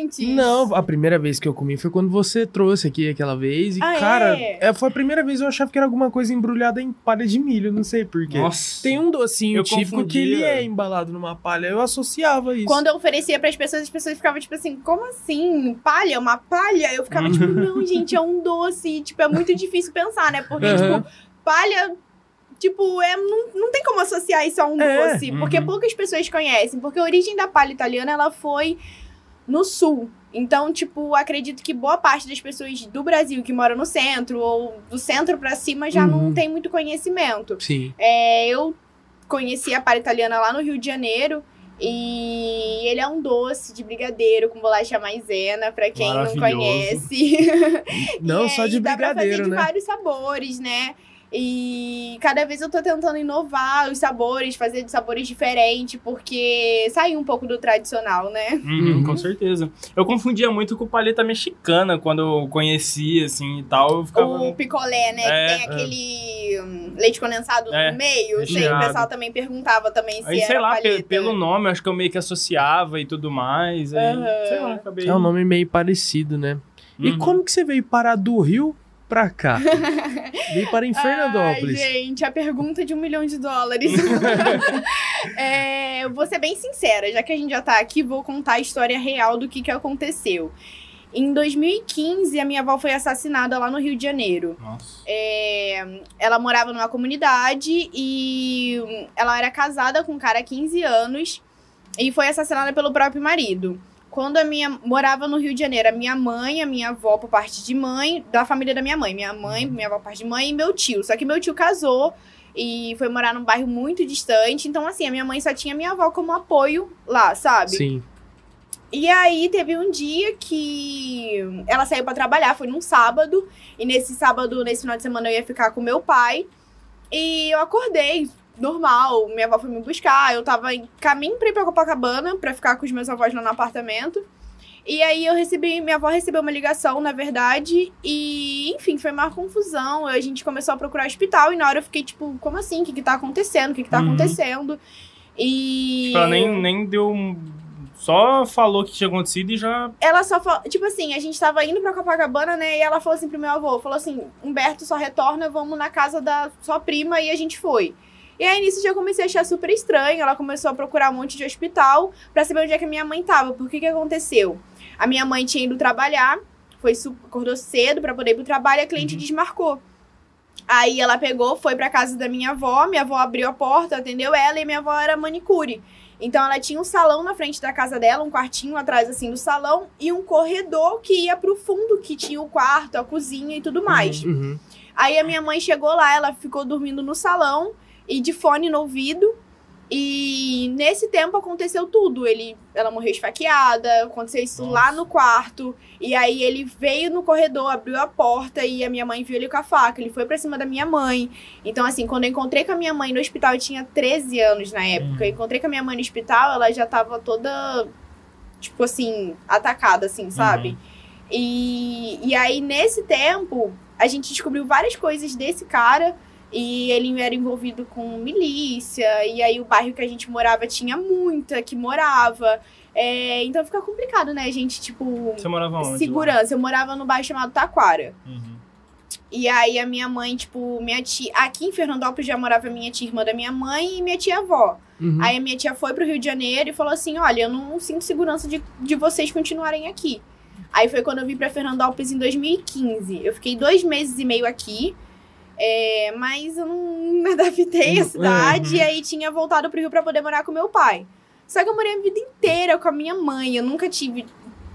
antes? Não, a primeira vez que eu comi foi quando você trouxe aqui aquela vez. E, Ah, cara, é? é, foi a primeira vez eu achava que era alguma coisa embrulhada em palha de milho, não sei porquê. Nossa. Tem um docinho Eu típico que ele é embalado numa palha. Eu associava isso. Quando eu oferecia pras pessoas, as pessoas ficavam tipo assim, como assim? Palha? Uma palha? Eu ficava tipo, não, gente, é um doce. Tipo, é muito difícil pensar, né? Porque, Aham. tipo, palha. Tipo, é, não, não tem como associar isso a um É, doce. Porque uhum. poucas pessoas conhecem. Porque a origem da palha italiana, ela foi no sul. Então, tipo, acredito que boa parte das pessoas do Brasil que moram no centro, ou do centro pra cima, já não Uhum. tem muito conhecimento. Sim. É, eu conheci a palha italiana lá no Rio de Janeiro. E ele é um doce de brigadeiro com bolacha maisena, pra quem não conhece. Não só de dá pra fazer brigadeiro, de né? vários sabores, né? E cada vez eu tô tentando inovar os sabores, fazer de sabores diferentes, porque sair um pouco do tradicional, né? Uhum, Uhum. Com certeza. Eu confundia muito com paleta mexicana quando eu conhecia, assim, e tal. Eu ficava... O picolé, né? É, que tem aquele hum, leite condensado É, no meio. Sim, o recheado. pessoal também perguntava também se Aí, era sei lá, paleta. pelo nome, acho que eu meio que associava e tudo mais. Aí, Aham. sei lá, acabei... É um nome meio parecido, né? E Uhum. como que você veio parar do Rio pra cá? veio para em Fernandópolis. Ai, gente, a pergunta de um milhão de dólares. é, eu vou ser bem sincera, já que a gente já tá aqui, vou contar a história real do que, que aconteceu. Em 2015, a minha avó foi assassinada lá no Rio de Janeiro. Nossa. É, ela morava numa comunidade e ela era casada com um cara há 15 anos e foi assassinada pelo próprio marido. Quando a minha morava no Rio de Janeiro, a minha mãe, a minha avó por parte de mãe, da família da minha mãe, minha mãe, minha avó por parte de mãe e meu tio. Só que meu tio casou e foi morar num bairro muito distante, então assim, a minha mãe só tinha minha avó como apoio lá, sabe? Sim. E aí teve um dia que ela saiu pra trabalhar, foi num sábado, e nesse sábado, nesse final de semana eu ia ficar com meu pai. E eu acordei normal, minha avó foi me buscar, eu tava em caminho pra ir pra Copacabana pra ficar com os meus avós lá no apartamento. E aí eu recebi, minha avó recebeu uma ligação, na verdade, e enfim, foi uma confusão. A gente começou a procurar hospital e na hora eu fiquei tipo, como assim? O que que tá acontecendo? O que que tá Uhum. acontecendo? E Tipo, ela nem, nem deu um... Só falou o que tinha acontecido e já... ela só falou, tipo assim, a gente tava indo pra Copacabana, né? E ela falou assim pro meu avô, falou assim, Humberto só retorna, vamos na casa da sua prima e a gente foi. E aí nisso já comecei a achar super estranho, ela começou a procurar um monte de hospital pra saber onde é que a minha mãe tava. Por que que aconteceu? A minha mãe tinha ido trabalhar, foi acordou cedo pra poder ir pro trabalho, e a cliente desmarcou. Aí ela pegou, foi pra casa da minha avó, minha avó abriu a porta, atendeu ela e minha avó era manicure. Então ela tinha um salão na frente da casa dela, um quartinho atrás assim do salão e um corredor que ia pro fundo, que tinha o quarto, a cozinha e tudo mais. Uhum. Aí a minha mãe chegou lá, ela ficou dormindo no salão e de fone no ouvido. E nesse tempo aconteceu tudo. Ele, ela morreu esfaqueada, aconteceu isso Nossa. lá no quarto. E aí ele veio no corredor, abriu a porta e a minha mãe viu ele com a faca. Ele foi pra cima da minha mãe. Então, assim, quando eu encontrei com a minha mãe no hospital, eu tinha 13 anos na época. Eu encontrei com a minha mãe no hospital, ela já tava toda, tipo assim, atacada, assim, sabe? E, e aí, nesse tempo, a gente descobriu várias coisas desse cara. E ele era envolvido com milícia. E aí, o bairro que a gente morava tinha muita que morava. É, então fica complicado, né, gente? Tipo, Você morava onde? lá? segurança. Eu morava no bairro chamado Taquara. Uhum. E aí, a minha mãe, tipo, minha tia. Aqui em Fernandópolis já morava minha tia irmã da minha mãe e minha tia avó. Uhum. Aí a minha tia foi pro Rio de Janeiro e falou assim: Olha, eu não sinto segurança de, de vocês continuarem aqui. Aí foi quando eu vim pra Fernandópolis em 2015. Eu fiquei dois meses e meio aqui. É, mas eu não me adaptei à Uhum. cidade. E aí tinha voltado pro Rio pra poder morar com meu pai. Só que eu morei a vida inteira com a minha mãe. Eu nunca tive,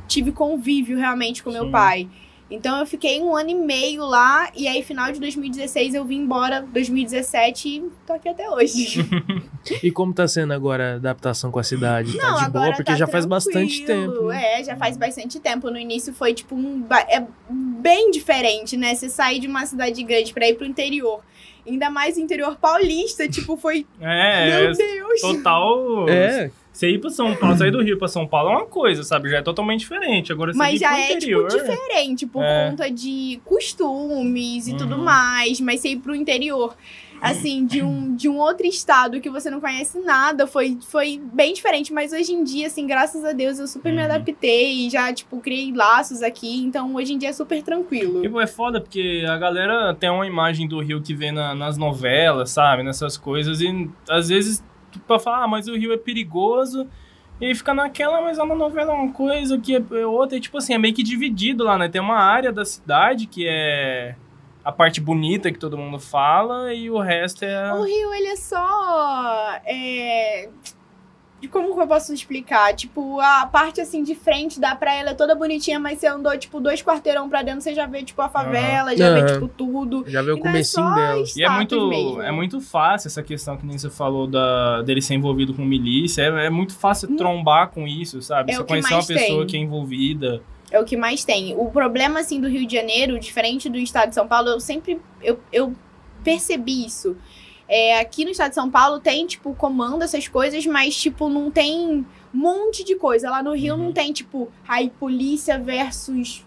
tive convívio realmente com meu Sim. pai. Então eu fiquei um ano e meio lá. E aí, final de 2016, eu vim embora 2017 e tô aqui até hoje. E como tá sendo agora a adaptação com a cidade? Não, tá de boa? agora Porque tá já faz bastante tempo. né? É, já faz bastante tempo. No início foi, tipo, um... É bem diferente, né? Você sair de uma cidade grande pra ir pro interior. Ainda mais o interior paulista, tipo, foi... É, Meu Deus! total... É, Você ir pra São Paulo, sair do Rio pra São Paulo é uma coisa, sabe? Já é totalmente diferente. Agora você Mas já é, interior... tipo, diferente por É. conta de costumes e tudo Uhum. mais. Mas você ir pro interior assim, de um, de um outro estado que você não conhece nada, foi, foi bem diferente. Mas hoje em dia, assim, graças a Deus, eu super me Uhum. adaptei, já, tipo, criei laços aqui. Então, hoje em dia é super tranquilo. E, pô, é foda porque a galera tem uma imagem do Rio que vê na- nas novelas, sabe? Nessas coisas. E às vezes, pra falar, ah, mas o Rio é perigoso. E fica naquela, mas na novela é uma coisa, que é outra. E tipo assim, é meio que dividido lá, né? Tem uma área da cidade que é a parte bonita que todo mundo fala e o resto é. O Rio, ele é só. É... de Como que eu posso explicar? Tipo, a parte assim de frente da praia ela é toda bonitinha, mas você andou, tipo, dois quarteirão pra dentro, você já vê, tipo, a favela, já vê, Aham. tipo, tudo. Já vê o Então é comecinho só dela. E é muito, mesmo. é muito fácil essa questão que nem você falou da, dele ser envolvido com milícia. É, é muito fácil Hum. trombar com isso, sabe? É você conhecer uma pessoa tem. que é envolvida. É o que mais tem. O problema, assim, do Rio de Janeiro, diferente do estado de São Paulo, eu sempre. Eu, eu percebi isso. É, aqui no estado de São Paulo tem, tipo, comando essas coisas, mas, tipo, não tem um monte de coisa. Lá no Rio Uhum. não tem, tipo, aí polícia versus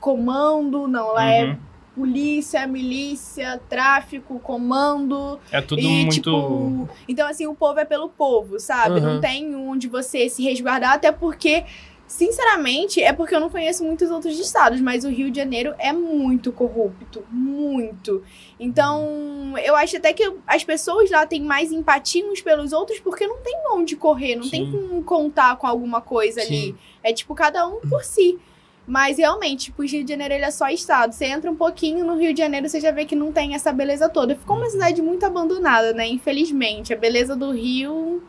comando, não. Lá é Uhum. polícia, milícia, tráfico, comando. É tudo e, muito. tipo. Então, assim, o povo é pelo povo, sabe? Uhum. Não tem onde você se resguardar, até porque. Sinceramente, é porque eu não conheço muitos outros estados, mas o Rio de Janeiro é muito corrupto, muito. Então, eu acho até que as pessoas lá têm mais empatia uns pelos outros porque não tem onde correr, não tem Sim. como contar com alguma coisa ali. Sim. É tipo cada um por si. Mas realmente, tipo, o Rio de Janeiro ele é só estado. Você entra um pouquinho no Rio de Janeiro, você já vê que não tem essa beleza toda. Ficou uma cidade muito abandonada, né? Infelizmente. A beleza do Rio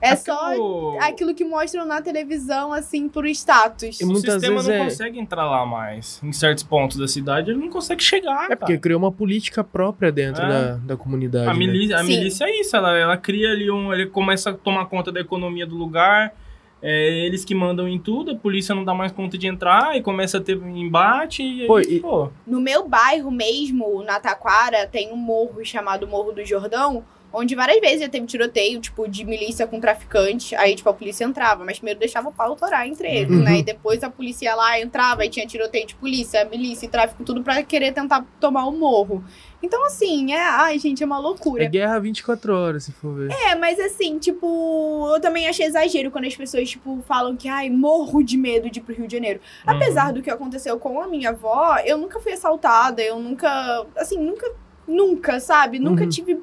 é, porque só o- aquilo que mostram na televisão, assim, por status. E O sistema não é- consegue entrar lá mais. Em certos pontos da cidade, ele não consegue chegar. É porque cara. criou uma política própria dentro É. da, da comunidade. A, né? milícia, a milícia é isso, ela, ela cria ali um. Ele começa a tomar conta da economia do lugar. É eles que mandam em tudo, a polícia não dá mais conta de entrar e começa a ter um embate e aí, Pô, e- pô, No meu bairro mesmo, na Taquara, tem um morro chamado Morro do Jordão, onde várias vezes já teve tiroteio, tipo, de milícia com traficante. Aí, tipo, a polícia entrava, mas primeiro deixava o pau torar entre eles, Uhum. né? E depois a polícia ia lá, entrava e tinha tiroteio de polícia, milícia e tráfico, tudo pra querer tentar tomar o morro. Então, assim, é. Ai, gente, é uma loucura. É guerra 24 horas, se for ver. É, mas assim, tipo, eu também achei exagero quando as pessoas, tipo, falam que, ai, morro de medo de ir pro Rio de Janeiro. Uhum. Apesar do que aconteceu com a minha avó, eu nunca fui assaltada, eu nunca, assim, nunca, nunca, sabe? Nunca Uhum. tive.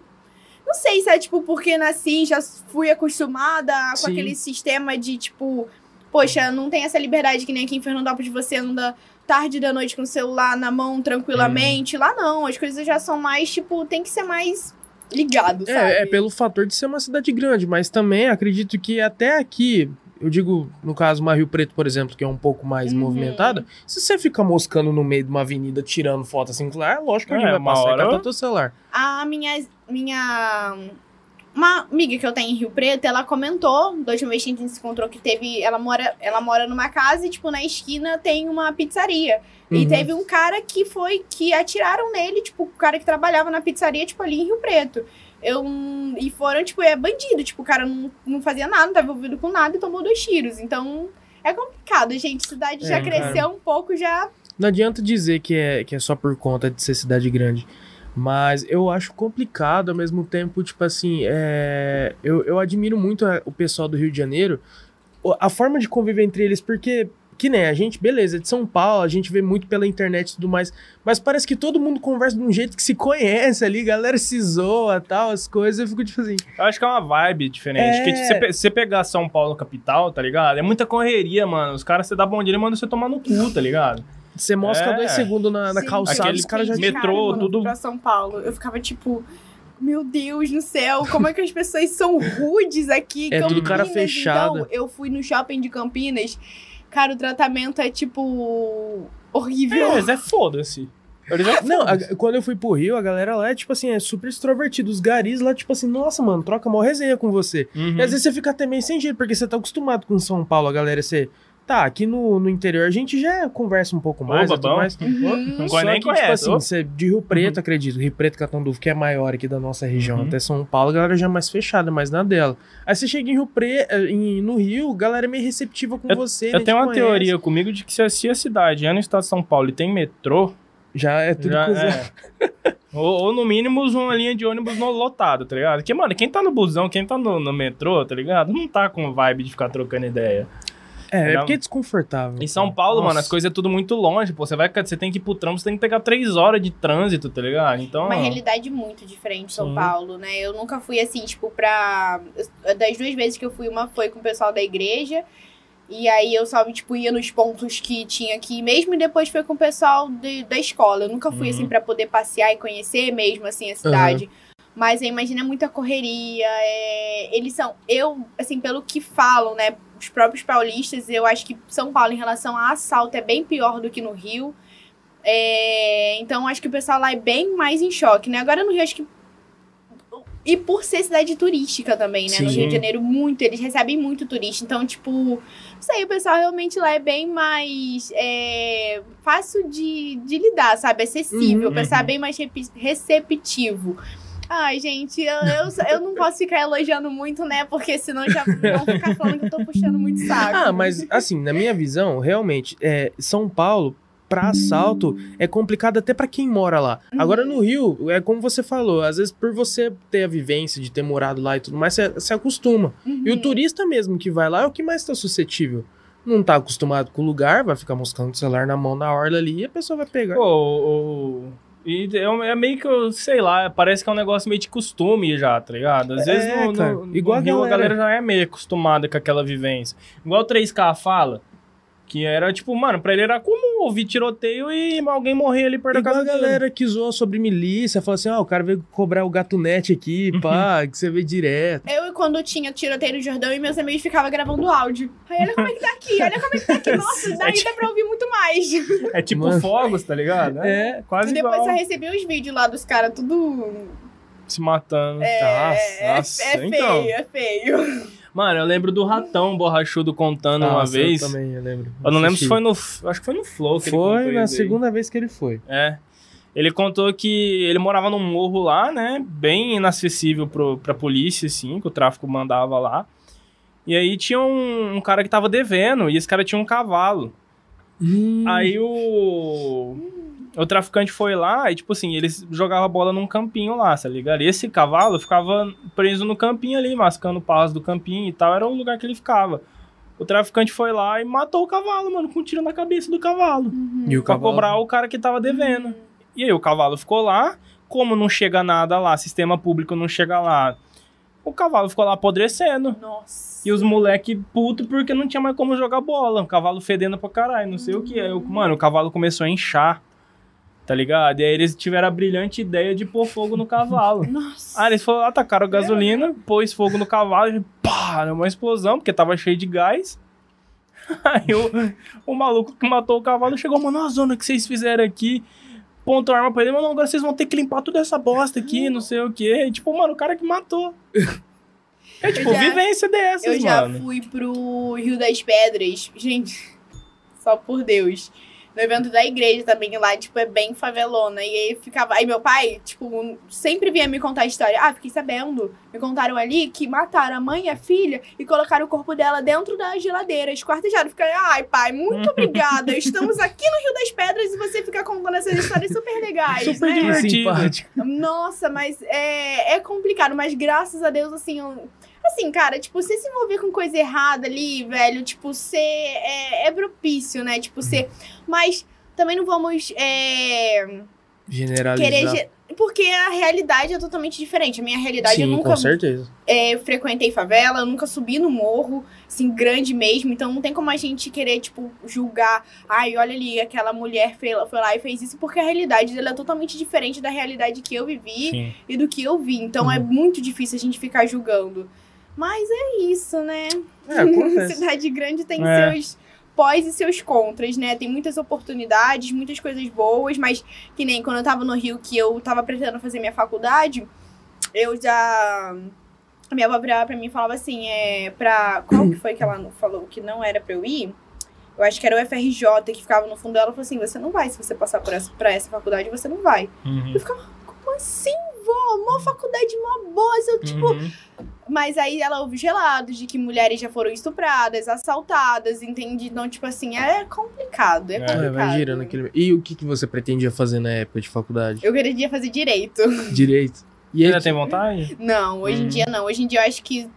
Não sei se é, tipo, porque nasci, já fui acostumada com Sim. aquele sistema de, tipo, poxa, não tem essa liberdade que nem aqui em Fernandópolis você anda tarde da noite com o celular na mão tranquilamente. Lá não, as coisas já são mais, tipo, tem que ser mais ligado, sabe? É, é pelo fator de ser uma cidade grande, mas também acredito que até aqui, eu digo, no caso, uma Rio Preto, por exemplo, que é um pouco mais Uhum. movimentada, se você fica moscando no meio de uma avenida tirando foto assim, claro, é lógico que É, vai passar e hora- catar teu celular. A minha, minha. Uma amiga que eu tenho em Rio Preto, ela comentou, da última vez que a gente se encontrou, que teve. Ela mora, ela mora numa casa e, tipo, na esquina tem uma pizzaria. E Uhum. teve um cara que foi. que atiraram nele, tipo, o cara que trabalhava na pizzaria, tipo, ali em Rio Preto. Eu, e foram, tipo, é bandido. Tipo, o cara não, não fazia nada, não tava envolvido com nada e tomou dois tiros. Então, é complicado, gente. A cidade É, já cara. cresceu um pouco, já. Não adianta dizer que é, que é só por conta de ser cidade grande. Mas eu acho complicado, ao mesmo tempo, tipo assim, é, eu, eu admiro muito o pessoal do Rio de Janeiro, a forma de conviver entre eles, porque, que nem a gente, beleza, é de São Paulo, a gente vê muito pela internet e tudo mais, mas parece que todo mundo conversa de um jeito que se conhece ali, galera se zoa tal, as coisas, eu fico tipo assim, eu acho que é uma vibe diferente. É. Porque se você você pegar São Paulo capital, tá ligado? É muita correria, mano. Os caras, você dá bom dia e manda você tomar no cu, tá ligado? você mostra É. dois segundos na, na Sim, calçada, aquele os caras já... Metrô, eu tudo- Pra São Paulo, eu ficava tipo. Meu Deus do céu, como é que as pessoas são rudes aqui? É tudo cara Campinas, fechada. Então, eu fui no shopping de Campinas. Cara, o tratamento é tipo. horrível. É, mas é foda-se. Eles é Não, a- quando eu fui pro Rio, a galera lá é, tipo assim, é super extrovertida. Os garis lá, tipo assim, nossa, mano, troca mó resenha com você. Uhum. E às vezes você fica até meio sem jeito, porque você tá acostumado com São Paulo, a galera ser... Tá, aqui no, no interior a gente já conversa um pouco mais, e tudo babão. mais. Uhum. Não Só nem que, tipo conhece. assim, ô. você, de Rio Preto, acredito, Rio Preto, Catanduva, que é maior aqui da nossa região, Uhum. até São Paulo, a galera já é mais fechada, mais na dela. Aí você chega em Rio Preto, no Rio, a galera é meio receptiva com você. Eu tenho te uma conhece. teoria comigo de que se a, cidade é no estado de São Paulo e tem metrô, Já é tudo já é. Ou, ou, no mínimo uma linha de ônibus no lotado, tá ligado? Porque, mano, quem tá no busão, quem tá no, no metrô, tá ligado? Não tá com vibe de ficar trocando ideia. É, é porque é desconfortável. Em São Paulo, Nossa. mano, as coisas é tudo muito longe, pô. Você vai, você tem que ir pro trampo, você tem que pegar três horas de trânsito, tá ligado? Então. Uma realidade muito diferente São Sim. Paulo, né? Eu nunca fui assim, tipo, pra. Das duas vezes que eu fui, uma foi com o pessoal da igreja. E aí eu só, tipo, ia nos pontos que tinha aqui mesmo e depois foi com o pessoal de, da escola. Eu nunca fui, assim, uhum. assim, para poder passear e conhecer mesmo, assim, a cidade. Uhum. Mas eu imagino é muita correria. É... Eles são. Eu, assim, pelo que falam, né? Os próprios paulistas, eu acho que São Paulo, em relação a assalto, é bem pior do que no Rio. É... Então, acho que o pessoal lá é bem mais em choque, né? Agora no Rio, acho que. E por ser cidade turística também, né? Sim. No Rio de Janeiro, muito. Eles recebem muito turista. Então, tipo. Não sei, o pessoal realmente lá é bem mais. É... Fácil de, de lidar, sabe? Acessível. Uhum. O pessoal é bem mais receptivo. Ai, gente, eu, eu, eu, não posso ficar elogiando muito, né? Porque senão já vão ficar falando que eu tô puxando muito saco. Ah, mas assim, na minha visão, realmente, é, São Paulo, para assalto, é complicado até para quem mora lá. Uhum. Agora no Rio, é como você falou, às vezes por você ter a vivência de ter morado lá e tudo mais, você se acostuma. Uhum. E o turista mesmo que vai lá é o que mais tá suscetível não tá acostumado com o lugar, vai ficar moscando o celular na mão na orla ali e a pessoa vai pegar. Ô, e é, é, meio que, sei lá, parece que é um negócio meio de costume já, tá ligado? Às é, vezes no, no, Igual no Rio, a galera já é meio acostumada com aquela vivência. Igual o 3K fala, que era tipo, mano, pra ele era comum ouvir tiroteio e alguém morrer ali perto Igual da casa a galera dele. que zoou sobre milícia, falou assim, ó, oh, o cara veio cobrar o gatunete aqui, pá, que você vê direto. Eu, quando tinha tiroteio no Jordão, e meus amigos ficavam gravando áudio. Aí, olha como é que tá aqui, olha como é que tá aqui. Nossa, é daí é dá pra ouvir muito mais. É tipo Mano. fogos, tá ligado? É, quase E depois igual. eu recebi uns vídeos lá dos caras tudo... Se matando. É, nossa, nossa. é feio, então. é feio. Mano, eu lembro do Ratão Borrachudo contando Nossa, uma vez. Eu também, eu lembro. Eu não lembro se foi no. Acho que foi no Flow que Foi na segunda vez que ele foi. É. Ele contou que ele morava num morro lá, né? Bem inacessível pro, pra polícia, assim, que o tráfico mandava lá. E aí tinha um, um cara que tava devendo, e esse cara tinha um cavalo. Hum. Aí o o traficante foi lá e, tipo assim, eles jogavam a bola num campinho lá, tá ligado? E esse cavalo ficava preso no campinho ali, mascando paus do campinho e tal, era o lugar que ele ficava. O traficante foi lá e matou o cavalo, mano, com um tiro na cabeça do cavalo. Uhum. E o pra cavalo... cobrar o cara que tava devendo. Uhum. E aí o cavalo ficou lá, como não chega nada lá, sistema público não chega lá, o cavalo ficou lá apodrecendo. Nossa. E os moleque puto porque não tinha mais como jogar bola. O cavalo fedendo pra caralho, não sei uhum. o que. Aí, mano, o cavalo começou a inchar. Tá ligado? E aí eles tiveram a brilhante ideia de pôr fogo no cavalo. Nossa. Aí eles foram, atacaram gasolina, pôs fogo no cavalo e pá, deu uma explosão, porque tava cheio de gás. Aí o, o maluco que matou o cavalo chegou, mano, a zona que vocês fizeram aqui. Pontou a arma pra ele, mano, agora vocês vão ter que limpar toda essa bosta aqui, não sei o quê. E, tipo, mano, o cara que matou. É tipo, já, vivência dessas, eu mano. Eu já fui pro Rio das Pedras. Gente, só por Deus no evento da igreja também lá, tipo, é bem favelona. E aí ficava. Aí meu pai, tipo, sempre vinha me contar a história. Ah, fiquei sabendo. Me contaram ali que mataram a mãe e a filha e colocaram o corpo dela dentro da geladeira, esquartejado. Fiquei, ai, pai, muito obrigada. Estamos aqui no Rio das Pedras e você fica contando essas histórias super legais. Super né? divertido. Nossa, mas é, é complicado. Mas graças a Deus, assim, eu Assim, cara, tipo, você se envolver com coisa errada ali, velho, tipo, ser. É, é propício, né? Tipo, ser. Mas também não vamos. É, Generalizar. Querer. Porque a realidade é totalmente diferente. A minha realidade Sim, eu nunca. Com certeza. É, frequentei favela, eu nunca subi no morro, assim, grande mesmo. Então não tem como a gente querer, tipo, julgar. Ai, olha ali, aquela mulher foi, foi lá e fez isso, porque a realidade dela é totalmente diferente da realidade que eu vivi Sim. e do que eu vi. Então é uhum. é muito difícil a gente ficar julgando. Mas é isso, né? É, Cidade grande tem é. seus pós e seus contras, né? Tem muitas oportunidades, muitas coisas boas, mas que nem quando eu tava no Rio, que eu tava pretendendo fazer minha faculdade, eu já. A minha avó virava pra mim e falava assim: é. Pra. Qual que foi que ela falou que não era pra eu ir? Eu acho que era o FRJ que ficava no fundo dela. Ela falou assim: você não vai, se você passar por essa, pra essa faculdade, você não vai. Uhum. Eu ficava, como assim, vó? Uma faculdade, uma boa. Eu, tipo. Uhum Mas aí ela ouve os relatos de que mulheres já foram estupradas, assaltadas, entende? Então, tipo assim, é complicado. É, É, complicado. É, vai girando aquele. E o que, que você pretendia fazer na época de faculdade? Eu queria fazer direito. Direito. E Ainda tem vontade? Não, hoje em Hum. dia não. Hoje em dia eu acho que,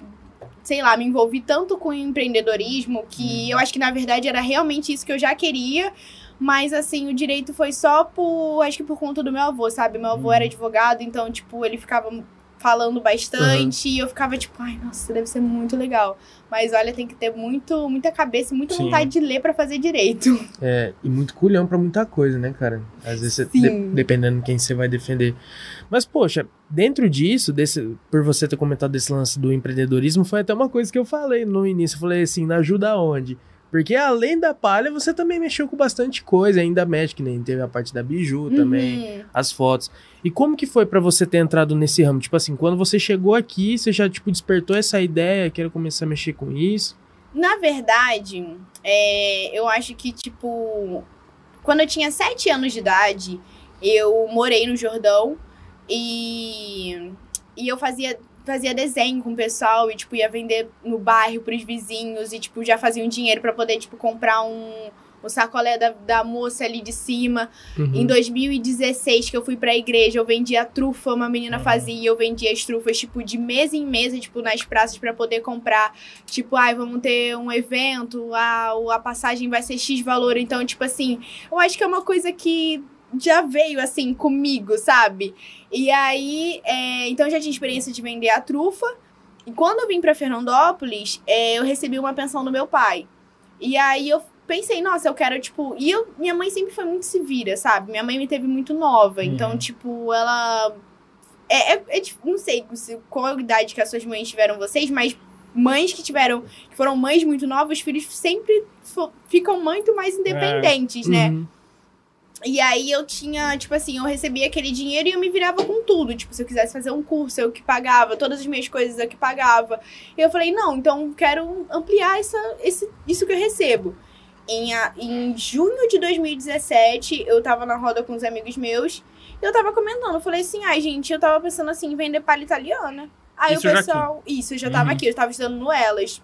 sei lá, me envolvi tanto com empreendedorismo que eu acho que na verdade era realmente isso que eu já queria. Mas assim, o direito foi só por. Acho que por conta do meu avô, sabe? Meu avô Uhum. era advogado, então, tipo, ele ficava falando bastante e eu ficava tipo, ai, nossa, deve ser muito legal. Mas olha, tem que ter muito, muita cabeça e muita Sim. vontade de ler pra fazer direito. É, e muito culhão pra muita coisa, né, cara? Às vezes, de- dependendo de quem você vai defender. Mas, poxa, dentro disso, desse, por você ter comentado desse lance do empreendedorismo, foi até uma coisa que eu falei no início. Eu falei assim, na ajuda onde? Porque além da palha, você também mexeu com bastante coisa, ainda mexe, que nem teve a parte da biju também, Uhum. as fotos. E como que foi pra você ter entrado nesse ramo? Tipo assim, quando você chegou aqui, você já, tipo, despertou essa ideia, quero começar a mexer com isso? Na verdade, é, eu acho que, tipo, quando eu tinha sete anos de idade, eu morei no Jordão e, e eu fazia, fazia desenho com o pessoal e, tipo, ia vender no bairro pros vizinhos e, tipo, já fazia um dinheiro pra poder, tipo, comprar um, o sacolé da, da moça ali de cima. Uhum. Em 2016, que eu fui pra igreja, eu vendia trufa, uma menina Uhum. fazia, e eu vendia as trufas, tipo, de mesa em mesa, tipo, nas praças pra poder comprar. Tipo, ai, vamos ter um evento, a, a passagem vai ser X valor. Então, tipo assim, eu acho que é uma coisa que já veio, assim, comigo, sabe? E aí, é, então eu já tinha experiência de vender a trufa. E quando eu vim pra Fernandópolis, é, eu recebi uma pensão do meu pai. E aí eu pensei, nossa, eu quero, tipo. E eu, minha mãe sempre foi muito se vira, sabe? Minha mãe me teve muito nova. Então, Uhum. tipo, ela. É, é, é não sei se, qual a idade que as suas mães tiveram vocês, mas mães que tiveram. que foram mães muito novas, os filhos sempre fo- ficam muito mais independentes, né? Uhum. E aí eu tinha, tipo assim, eu recebia aquele dinheiro e eu me virava com tudo. Tipo, se eu quisesse fazer um curso, eu que pagava, todas as minhas coisas eu que pagava. E eu falei, não, então quero ampliar essa, esse, isso que eu recebo. Em, em junho de 2017, eu tava na roda com os amigos meus e eu tava comentando. Eu falei assim, ai, gente, eu tava pensando assim em vender palha italiana. Aí Isso o já pessoal. Isso, eu já tava Uhum. aqui, eu tava estudando no Elas.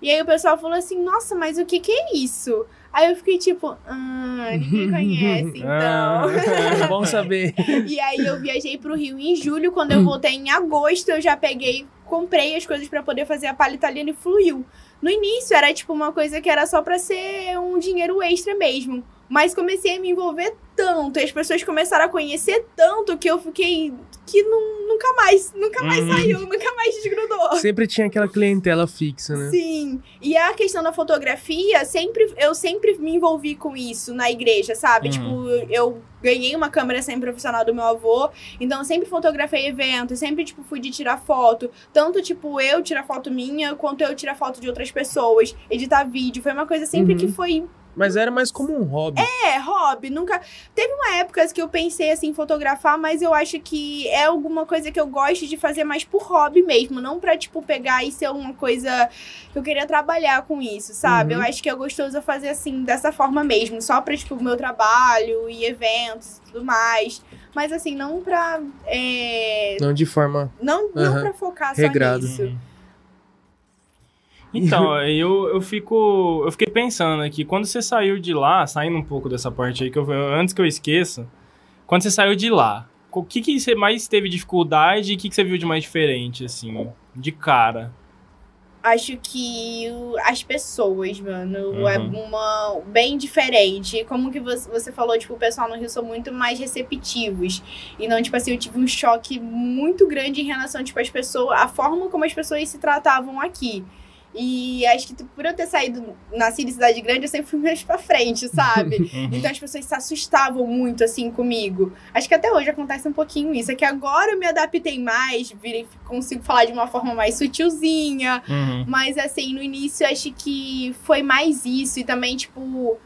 E aí o pessoal falou assim, nossa, mas o que que é isso? Aí eu fiquei tipo, ah, ninguém conhece, então. Ah. É bom saber. E aí eu viajei pro Rio em julho, quando eu voltei em agosto, eu já peguei, comprei as coisas pra poder fazer a palha italiana e fluiu. No início era tipo uma coisa que era só pra ser um dinheiro extra mesmo. Mas comecei a me envolver tanto, e as pessoas começaram a conhecer tanto que eu fiquei que nu- nunca mais, nunca mais Uhum. saiu, nunca mais desgrudou. Sempre tinha aquela clientela fixa, né? Sim. E a questão da fotografia, sempre eu sempre me envolvi com isso na igreja, sabe? Uhum. Tipo, eu ganhei uma câmera semi-profissional do meu avô, então eu sempre fotografei eventos, sempre, tipo, fui de tirar foto. Tanto, tipo, eu tirar foto minha, quanto eu tirar foto de outras pessoas, editar vídeo. Foi uma coisa sempre Uhum. que foi Mas era mais como um hobby. é, hobby, nunca. Teve uma época que eu pensei assim em fotografar, mas eu acho que é alguma coisa que eu gosto de fazer mais por hobby mesmo, não pra, tipo, pegar e ser uma coisa que eu queria trabalhar com isso, sabe? Uhum. Eu acho que é gostoso fazer assim, dessa forma mesmo, só pra, tipo, o meu trabalho e eventos e tudo mais. Mas assim, não pra. é, Não de forma. Não, não Aham. pra focar só Regrado. nisso. Uhum. Então, eu, eu fico. Eu fiquei pensando aqui, quando você saiu de lá, saindo um pouco dessa parte aí, que eu, antes que eu esqueça, quando você saiu de lá, o que, que você mais teve dificuldade e o que, que você viu de mais diferente, assim, de cara? Acho que as pessoas, mano, é Uhum. uma bem diferente. Como que você, você falou, tipo, o pessoal no Rio são muito mais receptivos. E não, tipo assim, eu tive um choque muito grande em relação, tipo, às pessoas, a forma como as pessoas se tratavam aqui. E acho que tipo, por eu ter saído, nascido em cidade grande, eu sempre fui mais pra frente, sabe? Uhum. Então as pessoas se assustavam muito, assim, comigo. Acho que até hoje acontece um pouquinho isso. É que agora eu me adaptei mais, virei, consigo falar de uma forma mais sutilzinha. Uhum. Mas, assim, no início acho que foi mais isso. E também, tipo,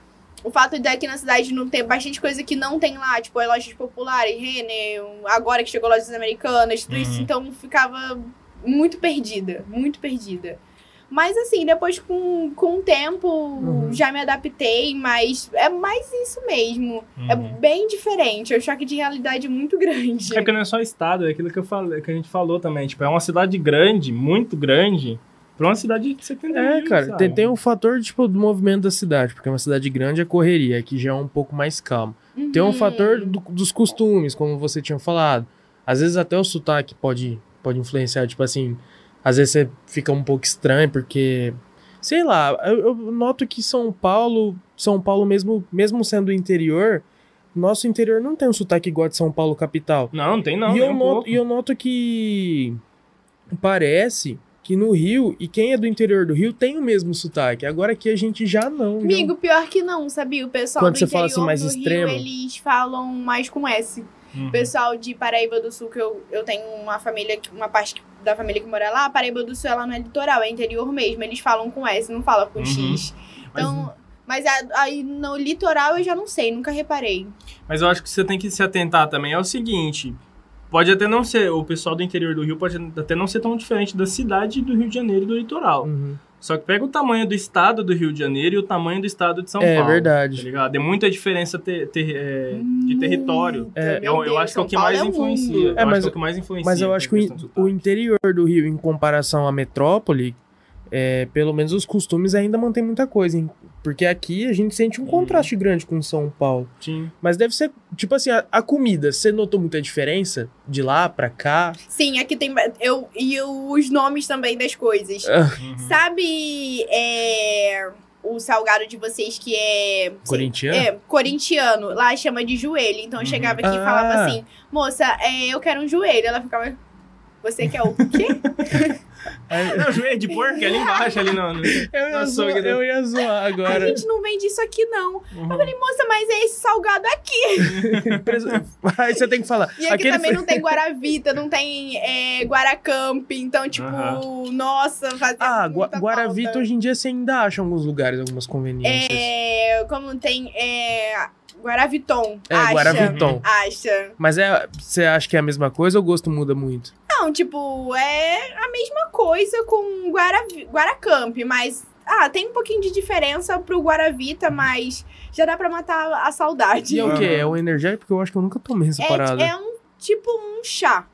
o fato de aqui na cidade não ter bastante coisa que não tem lá. Tipo, as lojas populares, Renner, agora que chegou lojas americanas, tudo isso. Uhum. Então ficava muito perdida, muito perdida. Mas assim, depois com, com o tempo Uhum. já me adaptei, mas é mais isso mesmo. É Uhum. bem diferente, é um choque de realidade muito grande. É porque não é só estado, é aquilo que, eu falei, que a gente falou também. Tipo, é uma cidade grande, muito grande, pra uma cidade que você tem É, cara, tem, tem um fator, tipo, do movimento da cidade, porque uma cidade grande é correria, aqui já é um pouco mais calmo. Tem um Uhum. fator do- dos costumes, como você tinha falado. Às vezes até o sotaque pode, pode influenciar, tipo assim, às vezes você fica um pouco estranho, porque, sei lá, eu, eu noto que São Paulo, São Paulo mesmo, mesmo sendo interior, nosso interior não tem um sotaque igual de São Paulo capital. Não, não tem não, e, eu um noto, pouco. e eu noto que parece que no Rio, e quem é do interior do Rio tem o mesmo sotaque. Agora aqui a gente já não. já- Amigo, pior que não, sabia? O pessoal Quando do você interior fala assim, mais do extremo. Rio, eles falam mais com S. Uhum. O pessoal de Paraíba do Sul, que eu, eu tenho uma família, que- uma parte da família que mora lá, Paraíba do Sul, ela não é litoral, é interior mesmo. Eles falam com S, não falam com Uhum. X. Então, mas a- aí no litoral eu já não sei, nunca reparei. Mas eu acho que você tem que se atentar também é o seguinte. Pode até não ser, o pessoal do interior do Rio pode até não ser tão diferente da cidade do Rio de Janeiro e do litoral. Uhum. Só que pega o tamanho do estado do Rio de Janeiro e o tamanho do estado de São É Paulo. verdade. Tá ligado? É muita diferença ter, ter, é, de território. É, eu, eu acho que é o São que mais é um influencia. mundo. Eu É, acho mas- que é o que mais influencia. Mas eu acho que o, o interior do Rio, em comparação à metrópole, é, pelo menos os costumes ainda mantém muita coisa, hein? Porque aqui a gente sente um Uhum. contraste grande com São Paulo. Sim. Mas deve ser, tipo assim, a, a comida, você notou muita diferença de lá pra cá? Sim, aqui tem. Eu, e os nomes também das coisas. Uhum. Sabe é, o salgado de vocês que é. Corintiano? É, corintiano. Lá chama de joelho. Então eu Uhum. chegava aqui e Ah. falava assim: moça, é, eu quero um joelho. Ela ficava. Você quer o quê? Não, joelho de porco é ali embaixo, ali no... no- Eu ia, zoar, eu ia zoar A agora. gente não vende isso aqui, não. Uhum. Moça, mas é esse salgado aqui. Aí você tem que falar. E aqui aquele também foi- não tem Guaravita, não tem é, Guaracamp. Então, tipo, Aham. nossa, fazia Ah, Gua- Guaravita falta. hoje em dia você ainda acha em alguns lugares algumas conveniências. É, como tem é, Guaraviton. É, acha, Guaraviton. Acha. Mas é, você acha que é a mesma coisa ou o gosto muda muito? Não, tipo, é a mesma coisa com Guaravi, Guaracamp, mas. Ah, tem um pouquinho de diferença pro Guaravita, mas já dá pra matar a saudade. E é o quê? É o energético? Porque eu acho que eu nunca tomei essa parada. É, é um tipo um chá.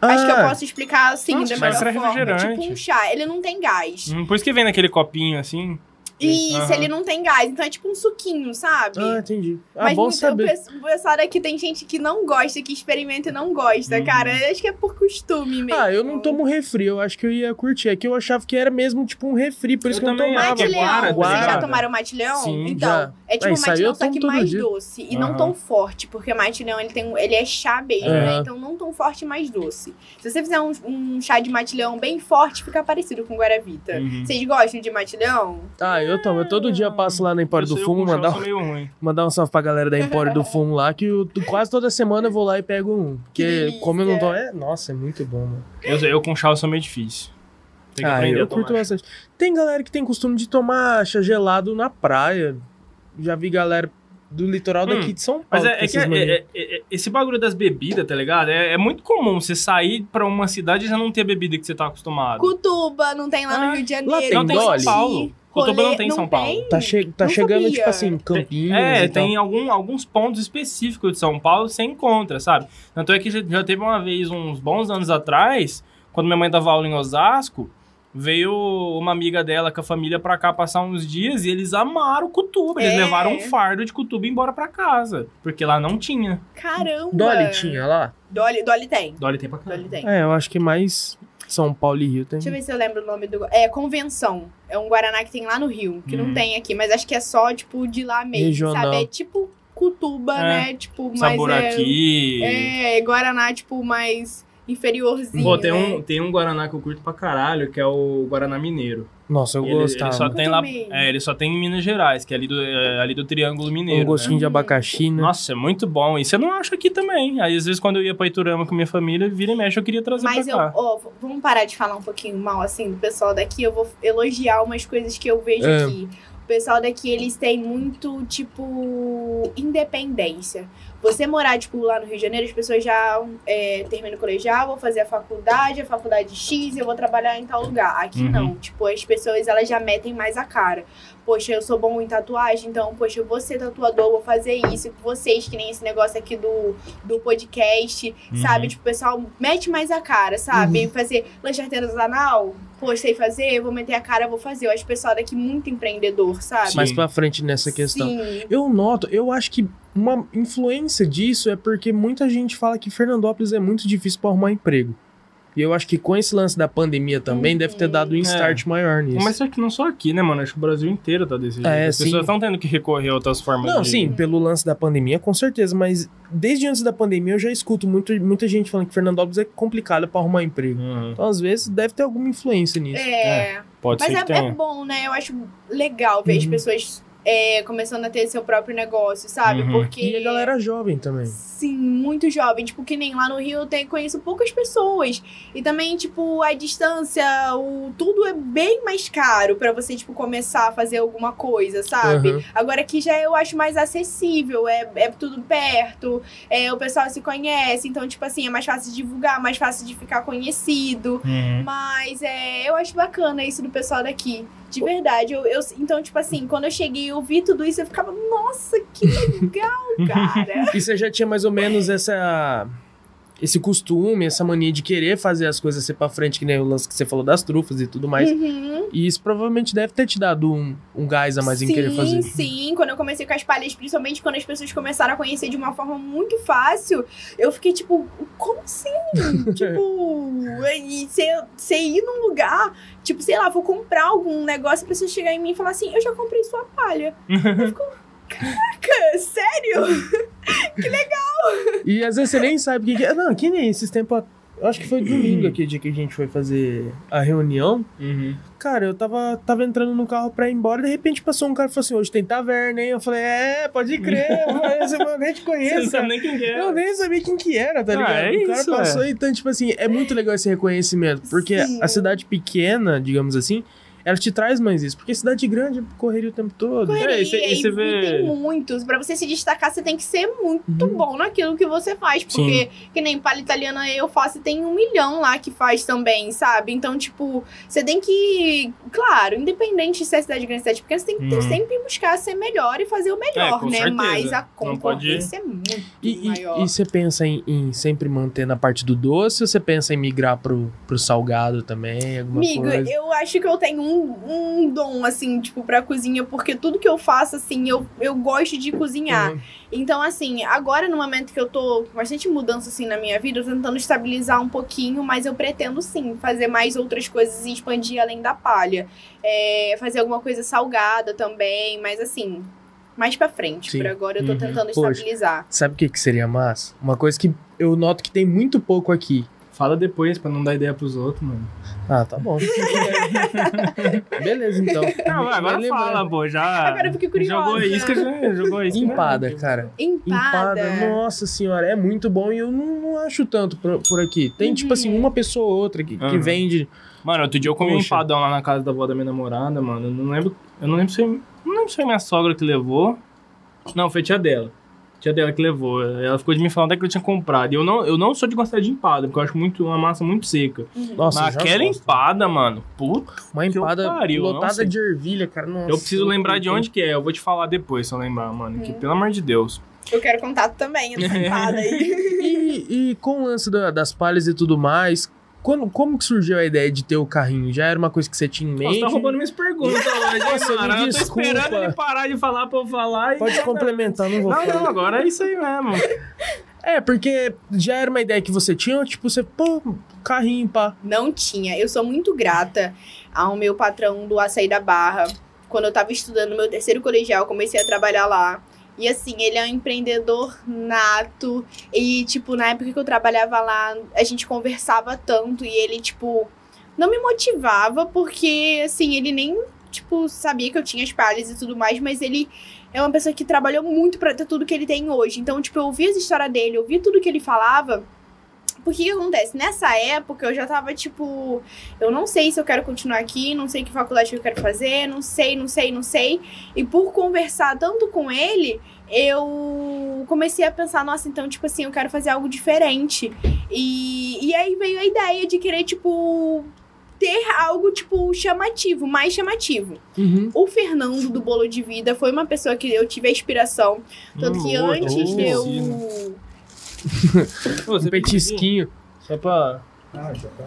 Acho que eu Ah, posso explicar assim, Nossa, da mas melhor é forma. refrigerante. Tipo um chá. Ele não tem gás. Hum, Por isso que vem naquele copinho assim. Isso, Aham. ele não tem gás. Então é tipo um suquinho, sabe? Ah, entendi. Ah, Mas bom muito- saber. O pe- o pessoal daqui tem gente que não gosta, que experimenta e não gosta, Hum. cara. Eu Acho que é por costume mesmo. Ah, eu não tomo refri, eu acho que eu ia curtir. É que eu achava que era mesmo tipo um refri, por isso Eu que eu não tomava. Guara, tá Vocês já tomaram mate-leão? Sim, então, já. é tipo Ah, um isso aí mate-leão, eu só que mais dia. doce. E não Aham. tão forte, porque mate-leão ele, tem, um- ele é chá mesmo, É. né? Então não tão forte, mais doce. Se você fizer um, um chá de mate-leão bem forte, fica parecido com Guaravita. Uhum. Vocês gostam de mate-leão? Ah, eu tomo. Eu todo dia passo lá na Empório Eu do eu Fumo, eu mandar, ruim. mandar um salve pra galera da Empório do Fumo lá, que eu, quase toda semana eu vou lá e pego um. Que Porque como eu não tomo. É, nossa, é muito bom, mano. Eu, eu com chá eu sou meio difícil. Tem que Ah, aprender eu curto bastante. Tem galera que tem costume de tomar chá gelado na praia. Já vi galera do litoral Hum, daqui de São Paulo. Mas é, é que é- é- é- é- esse bagulho das bebidas, tá ligado? É, é muito comum você sair pra uma cidade e já não ter a bebida que você tá acostumado. Cutuba, não tem lá no Ah, Rio de lá Janeiro. tem não tem em São? Paulo. Cutuba não tem em São Paulo. Tá, che tá chegando, sabia. tipo assim, Campinas. É, e tal. tem algum, alguns pontos específicos de São Paulo que você encontra, sabe? Tanto é que já, já teve uma vez, uns bons anos atrás, quando minha mãe dava aula em Osasco, veio uma amiga dela com a família pra cá passar uns dias e eles amaram Cutuba. Eles É. levaram um fardo de Cutuba embora pra casa, porque lá não tinha. Caramba! Dolly tinha lá? Dolly, Dolly tem. Dolly tem pra cá. Dolly tem. É, eu acho que mais São Paulo e Rio tem. Deixa eu ver se eu lembro o nome do. É Convenção. É um Guaraná que tem lá no Rio, que Hum. não tem aqui, mas acho que é só, tipo, de lá mesmo, Regional. sabe? É tipo Cutuba, É. né? Tipo, mais. Sabor é, aqui. É, Guaraná, tipo, mais inferiorzinho. Pô, tem né? um, tem um Guaraná que eu curto pra caralho, que é o Guaraná Mineiro. Nossa, eu ele, ele gostava. só Nunca tem lá. É, ele só tem em Minas Gerais, que é ali do, é, ali do Triângulo Mineiro. um gostinho né? de abacaxi, né? Nossa, é muito bom. E você não acha aqui também. Aí, às vezes, quando eu ia pra Iturama com minha família, vira e mexe, eu queria trazer Mas pra eu, cá. ó, vamos parar de falar um pouquinho mal assim do pessoal daqui. Eu vou elogiar umas coisas que eu vejo É. aqui. O pessoal daqui, eles têm muito, tipo, independência. Você morar, tipo, lá no Rio de Janeiro, as pessoas já é, terminam o colegial, vou fazer a faculdade, a faculdade X, eu vou trabalhar em tal lugar. Aqui Uhum. não. Tipo, as pessoas, elas já metem mais a cara. Poxa, eu sou bom em tatuagem, então, poxa, eu vou ser tatuador, vou fazer isso. Vocês, que nem esse negócio aqui do, do podcast, Uhum. sabe? Tipo, o pessoal mete mais a cara, sabe? Fazer lanche artesanal, poxa, sei fazer, vou meter a cara, vou fazer. Eu acho o pessoal daqui muito empreendedor, sabe? Sim. Mais pra frente nessa questão. Sim. Eu noto, eu acho que uma influência disso é porque muita gente fala que Fernandópolis é muito difícil pra arrumar emprego. E eu acho que com esse lance da pandemia também Uhum. deve ter dado um start maior nisso. Mas só que não só aqui, né, mano? Acho que o Brasil inteiro tá desse jeito. É, As sim. pessoas estão tendo que recorrer a outras formas Não, de... sim, pelo lance da pandemia, com certeza, mas desde antes da pandemia eu já escuto muito, muita gente falando que Fernandópolis é complicado pra arrumar emprego. Uhum. Então, às vezes, deve ter alguma influência nisso. É. Pode Mas ser é, é bom, né? Eu acho legal ver as Uhum. pessoas é, começando a ter seu próprio negócio, sabe? Uhum. Porque. E a galera jovem também. Sim, muito jovem. Tipo, que nem lá no Rio eu tenho, conheço poucas pessoas. E também, tipo, a distância, o, tudo é bem mais caro pra você, tipo, começar a fazer alguma coisa, sabe? Uhum. Agora aqui já eu acho mais acessível, é, é tudo perto, é, o pessoal se conhece, então, tipo assim, é mais fácil de divulgar, mais fácil de ficar conhecido. Uhum. Mas é, eu acho bacana isso do pessoal daqui. De verdade. Eu, eu- então, tipo assim, quando eu cheguei e eu vi tudo isso, eu ficava, nossa, que legal, cara. E você já tinha mais ou menos essa. Esse costume, essa mania de querer fazer as coisas ser pra frente, que nem o lance que você falou das trufas e tudo mais. Uhum. E isso provavelmente deve ter te dado um, um gás a mais em querer fazer. Sim, quando eu comecei com as palhas, principalmente quando as pessoas começaram a conhecer de uma forma muito fácil, eu fiquei tipo, como assim? tipo, você, você ir num lugar, tipo, sei lá, vou comprar algum negócio, a pessoa chegar em mim e falar assim, eu já comprei sua palha. eu fico, caraca, sério? E às vezes você nem sabe o que, que é. Não, que nem esses tempos. Eu acho que foi domingo aquele dia que a gente foi fazer a reunião. Uhum. Cara, eu tava, tava entrando no carro pra ir embora, de repente passou um cara e falou assim: hoje tem taverna, hein? Eu falei, é, pode crer, mas eu nem te Você conheço. não sabe cara. nem quem que é. Eu nem sabia quem que era, tá Ah, ligado? é o cara isso, passou, é. então, tipo assim, é muito legal esse reconhecimento. Porque Sim. a cidade pequena, digamos assim, ela te traz mais isso. Porque cidade grande, correria o tempo todo. Correria, É, e cê- e cê e vê- tem muitos. Pra você se destacar, você tem que ser muito Uhum. bom naquilo que você faz. Porque, que nem palha italiana eu faço e tem um milhão lá que faz também, sabe? Então, tipo, você tem que. Claro, independente de se é cidade grande ou cidade pequena, você tem que Uhum. sempre buscar ser melhor e fazer o melhor, É, né? certeza. Mas a Não pode- concorrência é muito E, e, maior. e você pensa em, em sempre manter na parte do doce ou você pensa em migrar pro, pro salgado também? Alguma Amigo, coisa? eu acho que eu tenho um, um dom, assim, tipo, pra cozinha, porque tudo que eu faço, assim, eu, eu gosto de cozinhar. Uhum. Então, assim, agora no momento que eu tô com bastante mudança, assim, na minha vida, eu tô tentando estabilizar um pouquinho, mas eu pretendo, sim, fazer mais outras coisas e expandir além da palha. É, fazer alguma coisa salgada também, mas, assim, mais pra frente. Sim. Por agora eu tô Uhum. tentando Poxa. estabilizar. Sabe o que, que seria massa? Uma coisa que eu noto que tem muito pouco aqui. Fala depois pra não dar ideia pros outros, mano. Ah, tá bom. Beleza, então. Não, Vai agora fala, pô. Já. Agora eu fiquei curiosa. Jogou a isca, já jogou a isca. né? Empada, cara. Empada. Empada, nossa senhora, é muito bom e eu não, não acho tanto por, por aqui. Tem, tipo Uhum. assim, uma pessoa ou outra que, que Aham. vende. Mano, outro dia eu comi um empadão lá na casa da avó da minha namorada, mano. Eu não lembro. Eu não lembro se. Não lembro se foi minha sogra que levou. Não, foi tia dela. Tia dela que levou. Ela ficou de me falando até que eu tinha comprado. E eu não, eu não sou de gostar de empada, porque eu acho muito uma massa muito seca. Nossa, Mas aquela gosto. empada, mano, puta. Uma empada pariu, lotada de ervilha, cara. Nossa, eu preciso lembrar de onde que é. Eu vou te falar depois, se eu lembrar, mano. Que Uhum. pelo amor de Deus. Eu quero contato também, essa empada aí. E, e com o lance da- das palhas e tudo mais, quando, como que surgiu a ideia de ter o carrinho? Já era uma coisa que você tinha em Nossa, mente? tá roubando minhas perguntas hoje, Nossa, me mano? Eu tô esperando ele parar de falar pra eu falar. e- Pode complementar, não vou Não, falar. não, agora é isso aí mesmo. É, porque já era uma ideia que você tinha, ou, tipo, você, pô, carrinho, pá. Não tinha. Eu sou muito grata ao meu patrão do Açaí da Barra. Quando eu tava estudando no meu terceiro colegial, comecei a trabalhar lá. E assim, ele é um empreendedor nato. E, tipo, na época que eu trabalhava lá, a gente conversava tanto. E ele, tipo, não me motivava, porque, assim, ele nem, tipo, sabia que eu tinha as palhas e tudo mais, mas ele é uma pessoa que trabalhou muito pra ter tudo que ele tem hoje. Então, tipo, eu ouvia as histórias dele, eu ouvia tudo que ele falava. Porque que acontece? Nessa época eu já tava tipo, eu não sei se eu quero continuar aqui, não sei que faculdade que eu quero fazer, não sei, não sei, não sei. E por conversar tanto com ele, eu comecei a pensar, nossa, então, tipo assim, eu quero fazer algo diferente. E, e aí veio a ideia de querer, tipo, ter algo, tipo, chamativo, mais chamativo. Uhum. O Fernando do Bolo de Vida foi uma pessoa que eu tive a inspiração. Tanto que Hum, ô, antes eu. Pô, Um petisquinho. Só pra. Ah, já tá.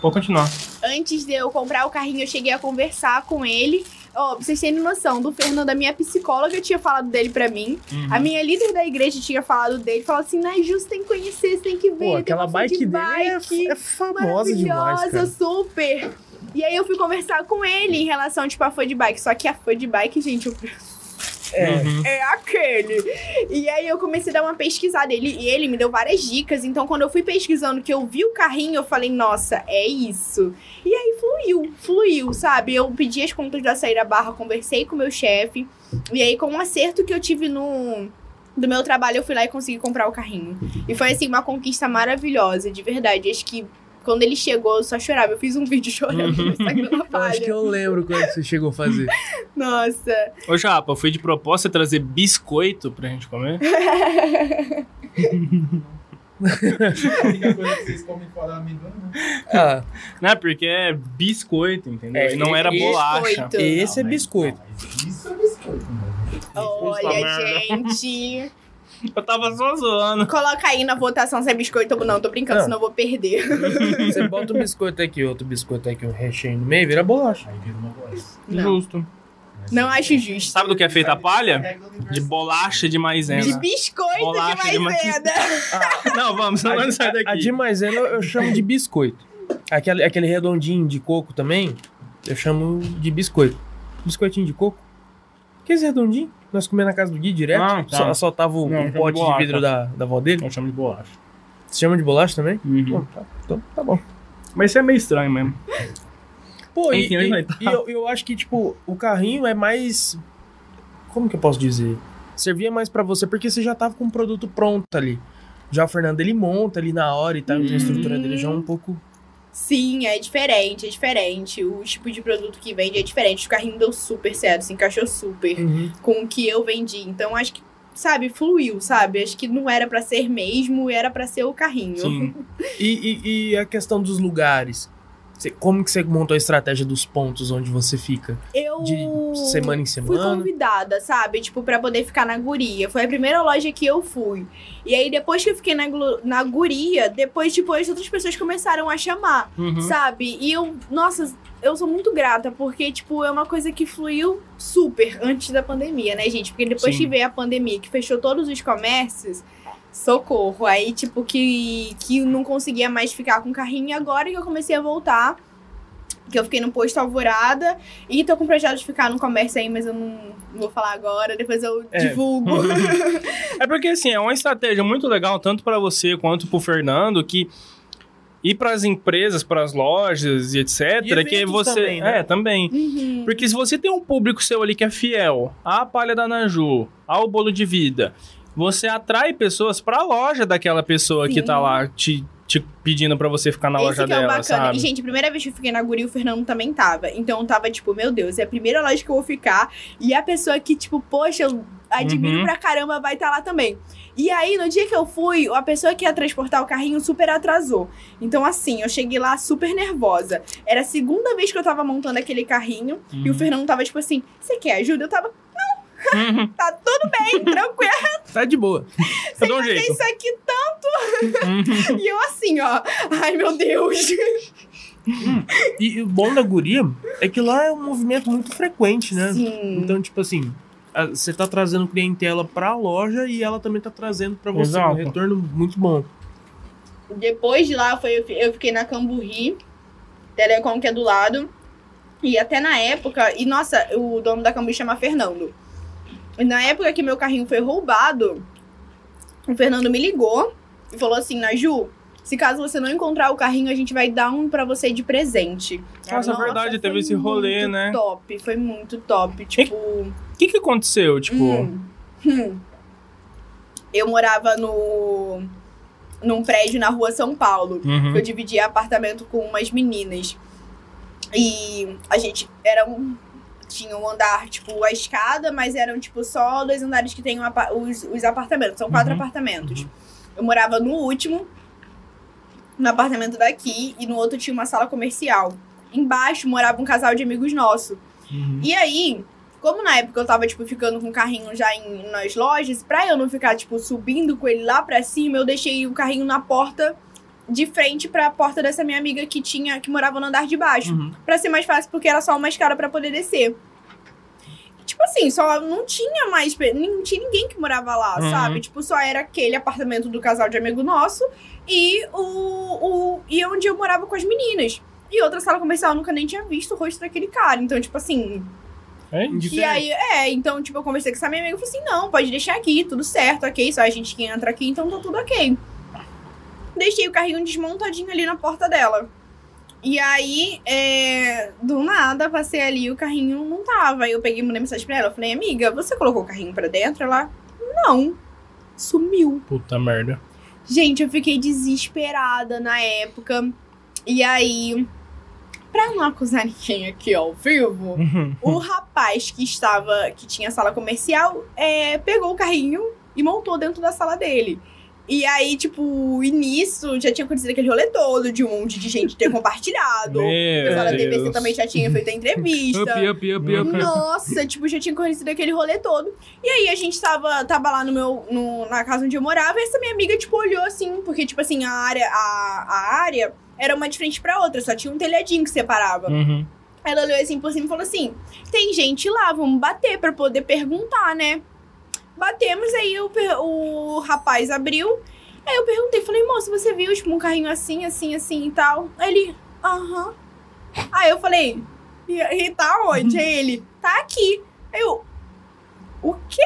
Pode continuar. Antes de eu comprar o carrinho, eu cheguei a conversar com ele. Ó, pra vocês terem noção, do Fernando, a minha psicóloga tinha falado dele pra mim. Uhum. A minha líder da igreja tinha falado dele. Falou assim, Naju, você tem que conhecer, você tem que ver. Pô, aquela bike de dele é, bike. é famosa demais, cara. super. E aí eu fui conversar com ele em relação, tipo, a fã de bike. Só que a fã de bike, gente, eu É. Uhum. é aquele. E aí eu comecei a dar uma pesquisada. Ele, e ele me deu várias dicas. Então, quando eu fui pesquisando, que eu vi o carrinho, eu falei, nossa, é isso. E aí fluiu, fluiu, sabe? Eu pedi as contas da saída barra, conversei com o meu chefe. E aí, com um acerto que eu tive no. Do meu trabalho, eu fui lá e consegui comprar o carrinho. E foi, assim, uma conquista maravilhosa, de verdade. Acho que quando ele chegou, eu só chorava. Eu fiz um vídeo chorando no Instagram da Eu acho Palha. que eu lembro quando você chegou a fazer. Nossa. Ô, Japa, foi de propósito trazer biscoito pra gente comer? A única coisa que vocês comem fora amendoim, né? Ah, Né? Porque é biscoito, entendeu? É, e não era e- bolacha. biscoito. esse é Não, mas- biscoito. mas Isso é biscoito, mano. Olha, gente. Eu tava só zoando. Coloca aí na votação se é biscoito ou não. Tô brincando, Não. senão eu vou perder. Você bota um biscoito aqui, outro biscoito aqui, um recheio no meio, vira bolacha. Aí vira uma bosta. Não. Justo. Não acho justo. Sabe do que é feita a palha? De bolacha de De maisena. biscoito Bolacha de de maisena. Não, vamos, não vamos sair A daqui. de maisena eu chamo de biscoito. Aquele, aquele redondinho de coco também, eu chamo de biscoito. Biscoitinho de coco. Que esse redondinho? Nós comemos na casa do Gui direto. Tá. só, soltava o, Não, chamo pote de de bolacha. vidro da, da avó dele. Eu chamo de bolacha. Você chama de bolacha também? Uhum. Tá, então tá bom. Mas isso é meio estranho mesmo. Pô, e, Enfim, e- vai tá? e eu, eu acho que, tipo, o carrinho é mais. Como que eu posso dizer? Servia mais pra você porque você já tava com o produto pronto ali. Já o Fernando ele monta ali na hora e tal, então a estrutura dele já é um pouco. Sim, é diferente, é diferente. O tipo de produto que vende é diferente. O carrinho deu super certo, se encaixou super com o que eu vendi. Então, acho que, sabe, fluiu, sabe? Acho que não era pra ser mesmo, era pra ser o carrinho. Sim. E, e- e a questão dos lugares? Você- como que você montou a estratégia dos pontos onde você fica? Eu. De semana em Fui semana? convidada, sabe? Tipo, pra poder ficar na guria. Foi a primeira loja que eu fui. E aí, depois que eu fiquei na, na guria, depois, tipo, as outras pessoas começaram a chamar, Uhum. sabe? E eu, nossa, eu sou muito grata, porque, tipo, é uma coisa que fluiu super antes da pandemia, né, gente? Porque depois Sim. que veio a pandemia, que fechou todos os comércios, socorro. Aí, tipo, que, que eu não conseguia mais ficar com o carrinho. E agora que eu comecei a voltar, que eu fiquei no posto Alvorada. E tô com projeto de ficar no comércio aí, mas eu não, vou falar agora. Depois eu É. divulgo. É porque, assim, é uma estratégia muito legal, tanto pra você quanto pro Fernando, que ir pras empresas, pras lojas e etc, E que você... também, né? É, também. Uhum. Porque se você tem um público seu ali que é fiel à palha da Naju, ao bolo de vida, você atrai pessoas pra loja daquela pessoa que Sim. tá lá te, te pedindo pra você ficar na Esse loja que é dela, bacana. sabe? E, gente, a primeira vez que eu fiquei na Guri, o Fernando também tava. Então eu tava, tipo, meu Deus, é a primeira loja que eu vou ficar. E a pessoa que, tipo, poxa, eu admiro Uhum. pra caramba, vai estar lá também. E aí, no dia que eu fui, a pessoa que ia transportar o carrinho super atrasou. Então, assim, eu cheguei lá super nervosa. Era a segunda vez que eu tava montando aquele carrinho. E o Fernando tava, tipo assim, você quer ajuda? Eu tava, Uhum. tá tudo bem, tranquilo. Tá de boa. Eu dou um jeito. isso aqui tanto. Uhum. E eu assim, ó. Ai, meu Deus. E, e o bom da guria é que lá é um movimento muito frequente, né? Sim. Então, tipo assim, a- você tá trazendo clientela pra loja e ela também tá trazendo pra você Exato. um retorno muito bom. Depois de lá, foi, eu fiquei na Camburri, Telecom que é do lado. E até na época, e nossa, o dono da Camburri chama Fernando. Na época que meu carrinho foi roubado, o Fernando me ligou e falou assim: Naju, se caso você não encontrar o carrinho, a gente vai dar um pra você de presente. Nossa, é verdade, teve esse rolê, muito né? Top, foi muito top. Tipo. O que que aconteceu? Tipo, Hum, hum. Eu morava no. num prédio na rua São Paulo. Uhum. Eu dividia apartamento com umas meninas. E a gente era um. Tinha um andar, tipo, a escada, mas eram, tipo, só dois andares que tem um os, os apartamentos. São quatro Uhum. apartamentos. Eu morava no último, no apartamento daqui, e no outro tinha uma sala comercial. Embaixo morava um casal de amigos nosso. Uhum. E aí, como na época eu tava, tipo, ficando com o carrinho já em, nas lojas, pra eu não ficar, tipo, subindo com ele lá pra cima, eu deixei o carrinho na porta de frente pra porta dessa minha amiga que tinha, que morava no andar de baixo. Uhum. Pra ser mais fácil, porque era só uma escada pra poder descer. Tipo assim, só não tinha mais. Não tinha ninguém que morava lá, Uhum. sabe? Tipo, só era aquele apartamento do casal de amigo nosso e o, o. E onde eu morava com as meninas. E outra sala comercial eu nunca nem tinha visto o rosto daquele cara. Então, tipo assim, É e aí, é, então, tipo, eu conversei com essa minha amiga e falei assim: não, pode deixar aqui, tudo certo, ok, só a gente que entra aqui, então tá tudo ok. Deixei o carrinho desmontadinho ali na porta dela. E aí, é, do nada, passei ali o carrinho não tava. Aí eu peguei e mandei mensagem pra ela. Eu falei, amiga, você colocou o carrinho pra dentro? Ela, não. Sumiu. Puta merda. Gente, eu fiquei desesperada na época. E aí, pra não acusar ninguém aqui ao vivo, Uhum. o rapaz que estava, que tinha sala comercial, é, pegou o carrinho e montou dentro da sala dele. E aí, tipo, e nisso já tinha acontecido aquele rolê todo de um monte de gente ter compartilhado. Meu pessoal da TVC Deus. também já tinha feito a entrevista. Up, up, up, up. Nossa, tipo, já tinha acontecido aquele rolê todo. E aí a gente tava, tava lá no meu, no- na casa onde eu morava, e essa minha amiga, tipo, olhou assim, porque, tipo assim, a área, a, a área era uma de frente pra outra, só tinha um telhadinho que separava. Uhum. Ela olhou assim por cima e falou assim: tem gente lá, vamos bater pra poder perguntar, né? Batemos, aí o, o rapaz abriu. Aí eu perguntei, falei, moço, você viu, tipo, um carrinho assim, assim, assim e tal? Aí ele, aham. Aí eu falei, e, e tá onde? Aí ele, tá aqui. Aí eu, o quê?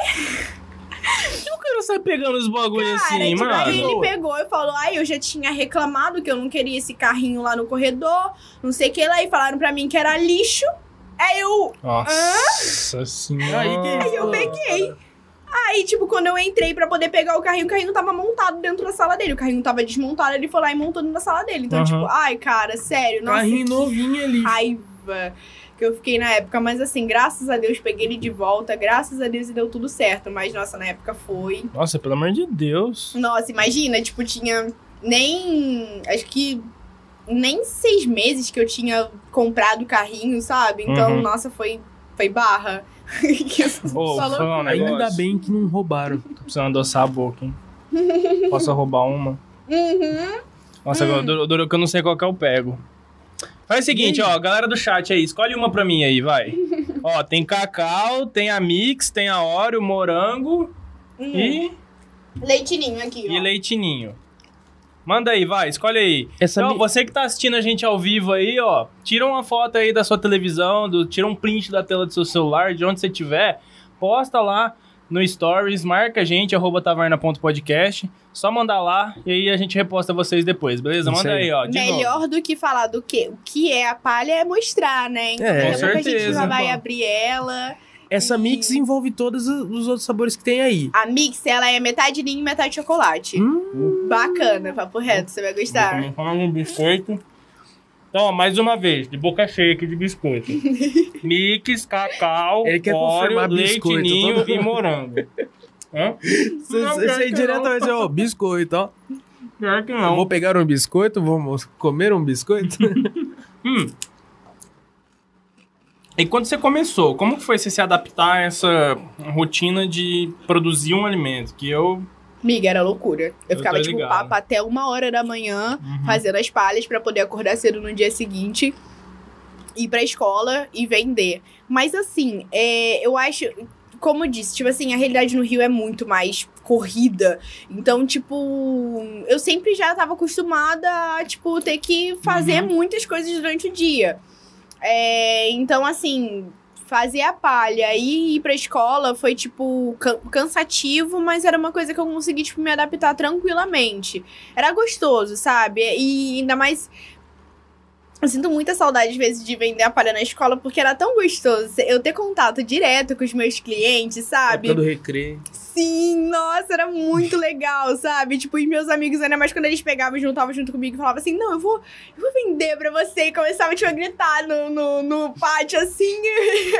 O cara sai pegando os bagulhos Cara, assim, tipo, aí mano. ele pegou e falou, ai, eu já tinha reclamado que eu não queria esse carrinho lá no corredor, não sei o que lá, e falaram pra mim que era lixo. Aí eu, Nossa senhora. Aí que- Aí eu peguei. Aí, tipo, quando eu entrei pra poder pegar o carrinho, o carrinho tava montado dentro da sala dele. O carrinho tava desmontado, ele foi lá e montou da sala dele. Então, Aham. tipo, ai, cara, sério, nossa, Carrinho que novinho ali. raiva que eu fiquei na época. Mas assim, graças a Deus, peguei ele de volta. Graças a Deus e deu tudo certo. Mas, nossa, na época foi. Nossa, pelo amor de Deus. Nossa, imagina, tipo, tinha nem. Acho que. Nem seis meses que eu tinha comprado o carrinho, sabe? Então, Uhum. nossa, foi, foi barra. Ô, falar um Ainda bem que não roubaram. Tô precisando adoçar a boca, hein? Posso roubar uma? Uhum. Nossa, agora duro, duro que eu não sei qual que eu pego. Faz o seguinte, ó, galera do chat aí, escolhe uma pra mim aí, vai. ó, tem cacau, tem a mix, tem a Oreo, morango Hum. e, Leitinho aqui, e ó. leitinho. Manda aí, vai, escolhe aí. Essa Então, mi- você que tá assistindo a gente ao vivo aí, ó, tira uma foto aí da sua televisão, do, tira um print da tela do seu celular, de onde você tiver, posta lá no Stories, marca a gente, arroba taverna.podcast, só mandar lá e aí a gente reposta vocês depois, beleza? Manda aí, aí. ó, de Melhor novo. do que falar do que o que é a palha é mostrar, né? Então, É, daqui a pouco a gente já vai abrir ela. Essa E- mix envolve todos os os outros sabores que tem aí. A mix, ela é metade ninho e metade chocolate. Hum, Bacana, papo reto, você vai Vou gostar. começar um biscoito. Então, ó, mais uma vez, de boca cheia aqui de biscoito. Mix, cacau, Ele quer Oreo, confirmar leite biscoito, ninho todo- e morango. Hã? Você dizer, ó, biscoito, ó. Pior que Eu não. vou pegar um biscoito, vamos comer um biscoito? Hum. E quando você começou, como foi você se adaptar a essa rotina de produzir um alimento? Que eu. Miga, era loucura. Eu, Eu ficava, tipo, papo até uma hora da manhã, Uhum. fazendo as palhas pra poder acordar cedo no dia seguinte, ir pra escola e vender. Mas assim, é, eu acho. Como eu disse, tipo assim, a realidade no Rio é muito mais corrida. Então, tipo, eu sempre já tava acostumada a, tipo, ter que fazer Uhum. muitas coisas durante o dia. É, então, assim, fazer a palha e ir pra escola foi, tipo, can- cansativo, mas era uma coisa que eu consegui, tipo, me adaptar tranquilamente. Era gostoso, sabe? E ainda mais. Eu sinto muita saudade, às vezes, de vender a palha na escola, porque era tão gostoso eu ter contato direto com os meus clientes, sabe? Época do recreio. Sim, nossa, era muito legal, sabe? Tipo, e meus amigos, ainda mais quando eles pegavam e juntavam junto comigo e falavam assim: não, eu vou, eu vou vender pra você. E começava tipo, a gritar no, no, no pátio assim.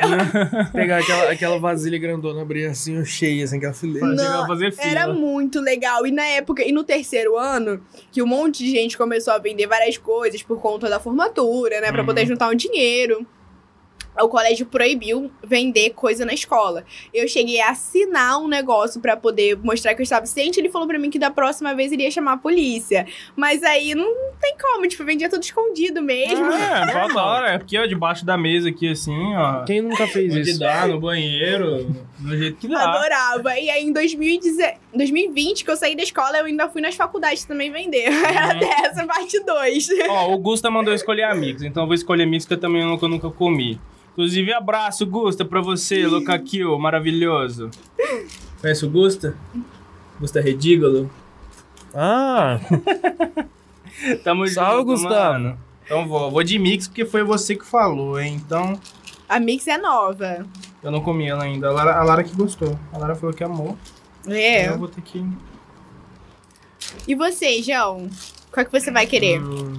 Pegar aquela, aquela vasilha grandona, abrir assim, cheia, assim, aquela fileira. Não, fazer fila. Era muito legal. E na época, e no terceiro ano, que um monte de gente começou a vender várias coisas por conta da formatura, né? Pra Uhum. poder juntar um dinheiro. O colégio proibiu vender coisa na escola. Eu cheguei a assinar um negócio pra poder mostrar que eu estava ciente. Ele falou pra mim que da próxima vez ele ia chamar a polícia. Mas aí não tem como, tipo, vendia tudo escondido mesmo. É, falta hora. Aqui, ó, debaixo da mesa, aqui, assim, ó. Quem nunca fez Onde isso? dá, no banheiro, do jeito que dá. Adorava. E aí, em 2010 2020, que eu saí da escola, eu ainda fui nas faculdades também vender. Era Uhum. dessa parte 2. Ó, o Gusta mandou escolher amigos, então eu vou escolher amigos que eu também nunca, nunca comi. Inclusive, abraço, Gusta, pra você, Loca Kill, maravilhoso. Conhece o Gusta? Gusta Redígolo? Ah, Tamo Salve, junto, Gustavo. mano. Então vou, vou de mix porque foi você que falou, hein? Então, A Mix é nova. eu não comi ela ainda. A Lara, a Lara que gostou. A Lara falou que amou. É. Eu vou ter que... E você, João? Qual que você vai querer? Hum.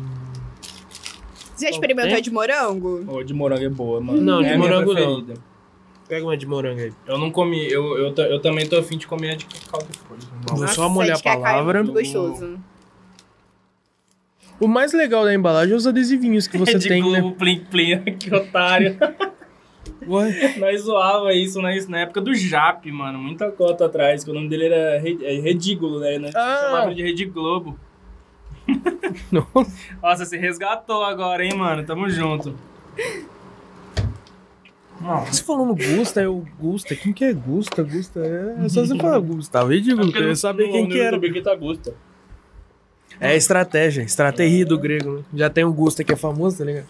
Você já experimentou a de morango? Ô, de morango é boa, mano. Não, de é minha morango não. pega uma de morango aí. Eu não comi, eu, eu, eu também tô afim de comer a de cacau depois. Vou só molhar de a palavra. É muito gostoso. O mais legal da embalagem é os adesivinhos que você É de tem, né? Globo Plim Plim, que otário. Ué, Nós zoava isso na, na época do Jap, mano. Muita cota atrás, que o nome dele era é Redígulo, né? Nós Ah. chamava de Rediglobo. Nossa. Nossa, você resgatou agora, hein, mano? Tamo junto. Nossa. Você falando Gusta, é o Gusta. Quem que é Gusta? Gusta é. É só você falar Gustavo. Ridículo, eu queria saber quem que era. que tá Gusta. É estratégia, estratégia do grego, né? Já tem o Gusta que é famoso, tá ligado?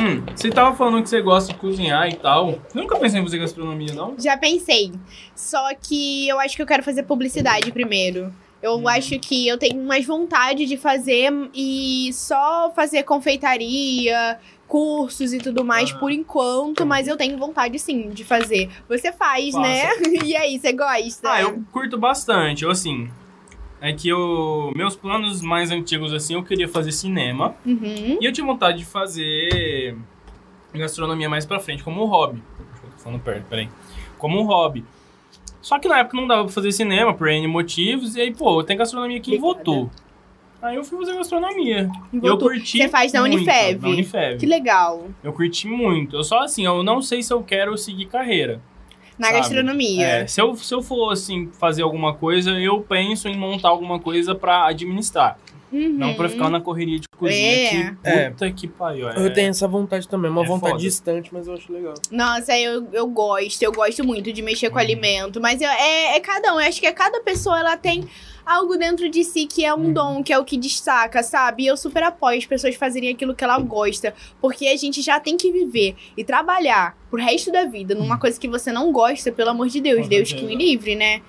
Hum, você tava falando que você gosta de cozinhar e tal. Nunca pensei em fazer gastronomia, não? Já pensei. Só que eu acho que eu quero fazer publicidade primeiro. Eu Hum. acho que eu tenho mais vontade de fazer e só fazer confeitaria, cursos e tudo mais Ah. por enquanto, mas eu tenho vontade sim de fazer. Você faz, né? E aí, você gosta? Ah, eu curto bastante. Eu, assim, é que eu, meus planos mais antigos, assim, eu queria fazer cinema. Uhum. E eu tinha vontade de fazer gastronomia mais pra frente, como um hobby. Deixa eu tô falando perto, peraí. Como um hobby. Só que na época não dava pra fazer cinema, por N motivos. E aí, pô, tem gastronomia aqui em Votu. Aí eu fui fazer gastronomia. Eu curti Você faz na muito, Unifev. Na Unifev. Que legal. Eu curti muito. Eu só, assim, eu não sei se eu quero seguir carreira. Na Sabe? gastronomia. É, se, eu, se eu for, assim, fazer alguma coisa, eu penso em montar alguma coisa pra administrar. Uhum. Não pra ficar na correria de cozinha É. que É. puta que pariu. É. Eu tenho essa vontade também, uma É vontade foda. distante, mas eu acho legal. Nossa, eu, eu gosto, eu gosto muito de mexer Uhum. com alimento, mas eu- é, é cada um, eu acho que é cada pessoa ela tem algo dentro de si que é um Uhum. dom, que é o que destaca, sabe? E eu super apoio as pessoas fazerem aquilo que ela gosta, porque a gente já tem que viver e trabalhar pro resto da vida numa coisa que você não gosta, pelo amor de Deus, Uhum. Deus que me livre, né?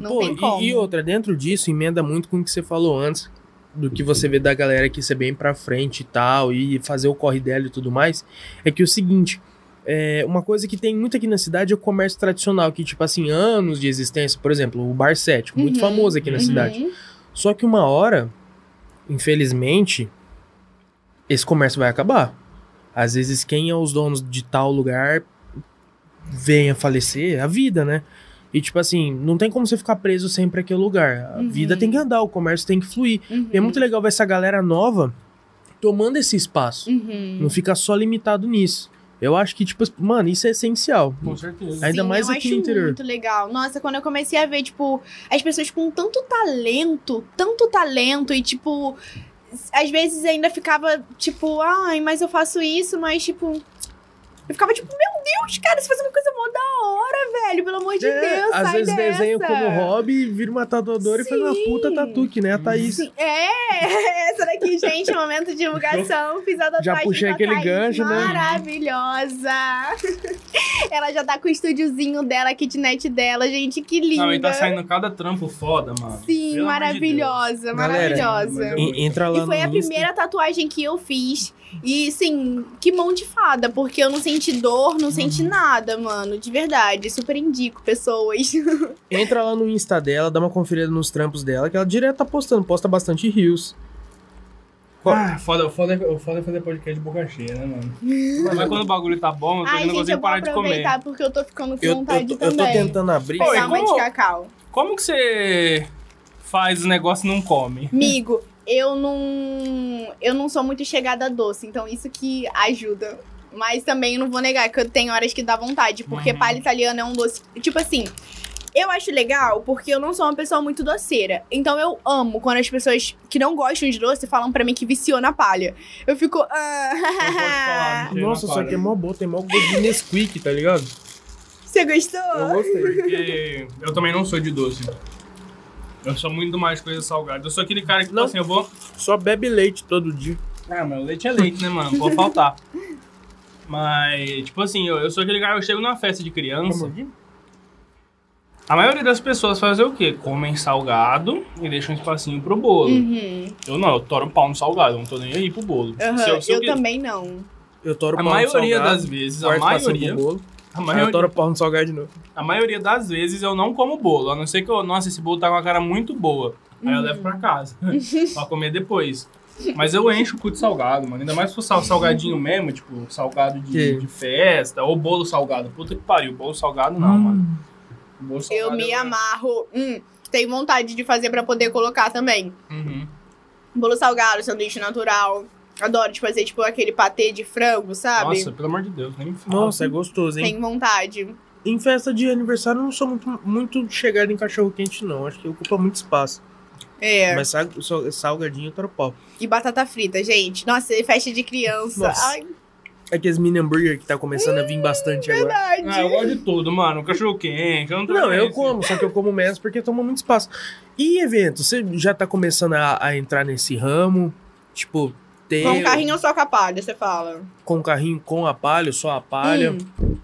Não Pô, tem e- como. E, outra, dentro disso, emenda muito com o que você falou antes, do que você vê da galera que ser bem pra frente e tal, e fazer o corre dela e tudo mais, é que é o seguinte, é, uma coisa que tem muito aqui na cidade é o comércio tradicional, que, tipo assim, anos de existência, por exemplo, o Bar 7, muito Uhum, famoso aqui na Uhum. cidade. Só que uma hora, infelizmente, esse comércio vai acabar. Às vezes, quem é os donos de tal lugar vem a falecer, a vida, né? E tipo assim, não tem como você ficar preso sempre naquele lugar. A Uhum. vida tem que andar, o comércio tem que fluir. Uhum. E é muito legal ver essa galera nova tomando esse espaço. Uhum. Não fica só limitado nisso. Eu acho que, tipo, mano, isso é essencial. Com certeza. Ainda Sim, mais eu aqui acho no interior. muito legal. Nossa, quando eu comecei a ver, tipo, as pessoas com tanto talento, tanto talento, e, tipo, às vezes ainda ficava, tipo, ai, mas eu faço isso, mas, tipo. Eu ficava tipo, meu Deus, cara, você faz uma coisa mó da hora, velho. Pelo amor de É, Deus, às sai vezes dessa. desenha como hobby, vira uma tatuadora e faz uma Sim. puta tatu, que nem a Thaís. Sim, É, Essa daqui, gente, é momento de divulgação. Fiz a tatuagem puxei da aquele Thaís, gancho, né? Maravilhosa. Ela já tá com o estúdiozinho dela, a kitnet dela. Gente, que linda. Não, e tá saindo cada trampo foda, mano. Sim, Pelo amor de maravilhosa, Galera, maravilhosa. Entra lá E foi no a Insta. primeira tatuagem que eu fiz. E, sim, que mão de fada, porque eu não senti dor, não senti Uhum. nada, mano. De verdade. Super indico pessoas. Entra lá no Insta dela, dá uma conferida nos trampos dela, que ela direto tá postando, posta bastante rios. Ah, foda, foda, o foda é fazer podcast de boca cheia, né, mano? Mas quando o bagulho tá bom, eu tô Ai, gente, eu parar de comer. aproveitar porque eu tô ficando com Eu, eu, vontade tô, eu tô também. tentando abrir. Uma como- de cacau. Como que você faz o negócio e não come? Amigo, eu não. Eu não sou muito chegada a doce, então isso que ajuda. Mas também eu não vou negar que eu tenho horas que dá vontade, porque Uhum. palha italiana é um doce. Tipo assim. Eu acho legal porque eu não sou uma pessoa muito doceira. Então eu amo quando as pessoas que não gostam de doce falam pra mim que viciou na palha. Eu fico. Ah, né? Nossa, isso aqui é mó bom, tem mó gosto de Nesquik, tá ligado? Você gostou? Eu gostei. Porque eu também não sou de doce. Eu sou muito mais coisa salgada. Eu sou aquele cara que, tipo Não. assim, eu vou. Só bebe leite todo dia. Ah, mas o leite é leite, né, mano? Pode faltar. Mas, tipo assim, eu, eu sou aquele cara, eu chego numa festa de criança. A maioria das pessoas fazem o quê? Comem salgado e deixam um espacinho pro bolo. Uhum. Eu não, eu toro um pau no salgado, eu não tô nem aí pro bolo. aham, Se eu- se eu eu também não. Eu toro A pau no maioria salgado, das vezes, a maioria, a Aí eu maioria, toro pau no salgado de novo. a maioria das vezes eu não como bolo. A não ser que eu, nossa, esse bolo tá com uma cara muito boa. Aí eu levo pra casa. pra comer depois. Mas eu encho o cu de salgado, mano. Ainda mais se for sal- salgadinho mesmo, tipo, salgado de, de festa, ou bolo salgado. Puta que pariu, bolo salgado não, mano. Bolo Eu salgado me é- amarro. Hum, tenho vontade de fazer pra poder colocar também. Uhum. Bolo salgado, sanduíche natural. Adoro de fazer, tipo, aquele patê de frango, sabe? Nossa, pelo amor de Deus, nem me fala. Nossa, é gostoso, hein? Tenho vontade. Em festa de aniversário eu não sou muito, muito chegado em cachorro quente, não. Acho que ocupa muito espaço. É. Mas sal- sal- salgadinho toro pau. E batata frita, gente. Nossa, e festa de criança. Nossa. Ai, Aqueles mini hambúrguer que tá começando a vir bastante agora. verdade. Ah, eu gosto de tudo, mano. Cachorro quente, eu não Não, eu como, só que eu como menos porque toma muito espaço. E evento? Você já tá começando a, a entrar nesse ramo? Tipo, ter. Com carrinho ou só com a palha, você fala? com carrinho com a palha, só a palha. Hum.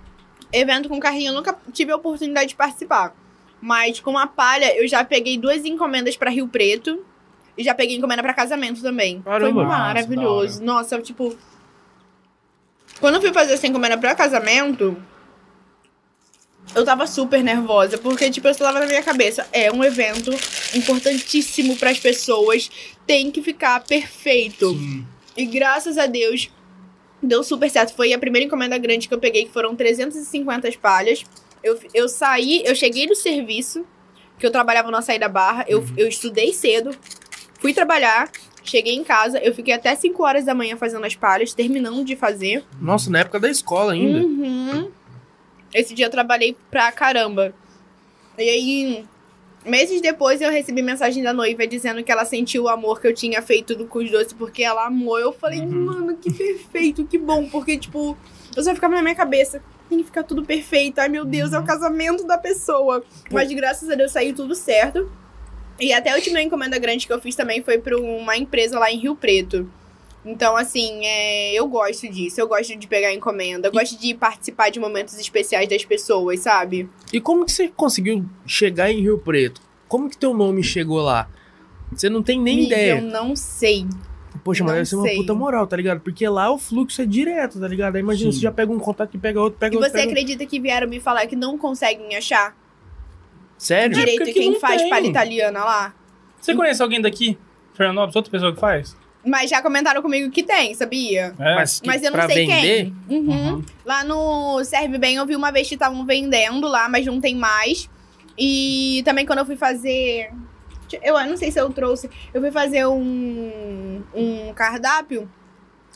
Evento com carrinho eu nunca tive a oportunidade de participar. Mas com a palha, eu já peguei duas encomendas pra Rio Preto. E já peguei encomenda pra casamento também. Caramba. Foi maravilhoso. Nossa, eu, tipo. Quando eu fui fazer essa encomenda pra casamento, eu tava super nervosa. Porque, tipo, eu tava na minha cabeça. É um evento importantíssimo pras pessoas. Tem que ficar perfeito. Sim. E graças a Deus, deu super certo. Foi a primeira encomenda grande que eu peguei, que foram 350 palhas. Eu, eu saí, eu cheguei no serviço, que eu trabalhava no Açaí da Barra. Eu, eu estudei cedo, fui trabalhar, cheguei em casa. Eu fiquei até 5 horas da manhã fazendo as palhas, terminando de fazer. Nossa, na época da escola ainda. Uhum. Esse dia eu trabalhei pra caramba. E aí, meses depois, eu recebi mensagem da noiva dizendo que ela sentiu o amor que eu tinha feito do Cus Doce, porque ela amou. Eu falei, Uhum. mano, que perfeito, que bom. Porque, tipo, eu só ficava na minha cabeça. Tem que ficar tudo perfeito. Ai, meu Deus, é Uhum. o casamento da pessoa. Mas graças a Deus saiu tudo certo. E até a última encomenda grande que eu fiz também foi pra uma empresa lá em Rio Preto. Então, assim, é, eu gosto disso. Eu gosto de pegar encomenda. Eu gosto de participar de momentos especiais das pessoas, sabe? E como que você conseguiu chegar em Rio Preto? Como que teu nome chegou lá? Você não tem nem Amiga, ideia. Eu não sei. Poxa, mas deve ser uma puta moral, tá ligado? Porque lá o fluxo é direto, tá ligado? Aí imagina, Sim. você já pega um contato e pega outro, pega E outro. você pega... acredita que vieram me falar que não conseguem achar Sério? É, direito aqui quem faz tem. palha italiana lá? Você conhece alguém daqui? Fernandópolis, outra pessoa que faz? Mas já comentaram comigo que tem, sabia? É. Mas, que- Mas eu não pra sei vender? quem. Uhum. Uhum. Lá no Serve Bem eu vi uma vez que estavam vendendo lá, mas não tem mais. E também quando eu fui fazer. Eu não sei se eu trouxe. Eu fui fazer um, um cardápio.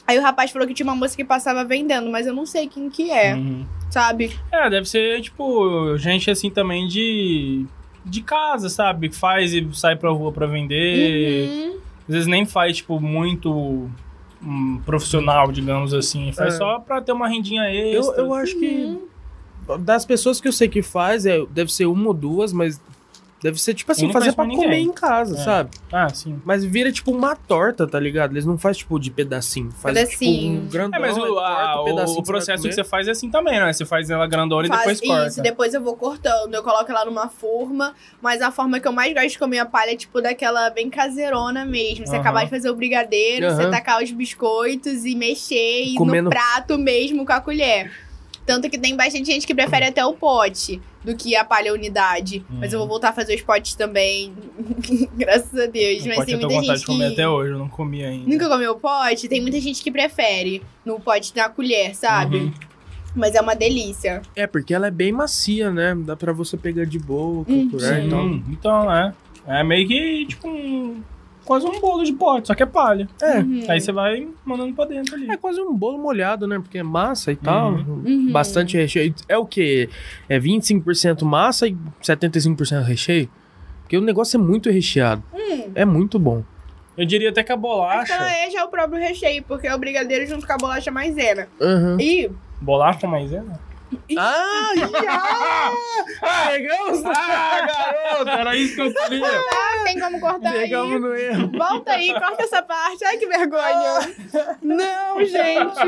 Aí o rapaz falou que tinha uma moça que passava vendendo, mas eu não sei quem que é, Uhum. sabe? É, deve ser, tipo, gente assim também de. De casa, sabe? Que faz e sai pra rua pra vender. Uhum. Às vezes nem faz, tipo, muito hum, profissional, digamos assim. Faz É. só pra ter uma rendinha Eu, extra. eu acho que Uhum. das pessoas que eu sei que faz, é, deve ser uma ou duas, mas Deve ser tipo assim, fazer pra comer ninguém. em casa, É. sabe? Ah, sim. Mas vira tipo uma torta, tá ligado? Eles não fazem tipo de pedacinho. Faz Pedacinho. tipo um grandão. É, mas o, a- corta o- você processo que você faz é assim também, né? Você faz ela grandona e Faz depois corta. isso, depois eu vou cortando. Eu coloco ela numa forma, mas a forma que eu mais gosto de comer a palha é tipo daquela bem caseirona mesmo. Você Aham. acabar de fazer o brigadeiro, você tacar os biscoitos e mexer e Comendo- no prato mesmo com a colher. Tanto que tem bastante gente que prefere até o pote do que a palha unidade. Mas eu vou voltar a fazer os potes também. Graças a Deus. Não Mas pode tem muita vontade gente de comer que... até hoje, eu não comi ainda. Nunca comeu pote? Tem muita gente que prefere no pote na colher, sabe? Uhum. Mas é uma delícia. É, porque ela é bem macia, né? Dá pra você pegar de boca, por aí, então. Então, então, é. É meio que tipo um. Quase um bolo de pote, só que é palha. É. Uhum. Aí você vai mandando pra dentro ali. É quase um bolo molhado, né? Porque é massa e tal. Uhum. Bastante recheio. É o quê? É 25% massa e 75% recheio? Porque o negócio é muito recheado. Hum. É muito bom. Eu diria até que a bolacha. ela é já o próprio recheio, porque é o brigadeiro junto com a bolacha maisena. Uhum. E. Bolacha maisena? Ah, já! Pegamos! Ah, garoto, era isso que eu queria. Ah, tem como cortar Pegamos aí. no erro. Volta aí, corta essa parte. Ai, que vergonha. Não, gente.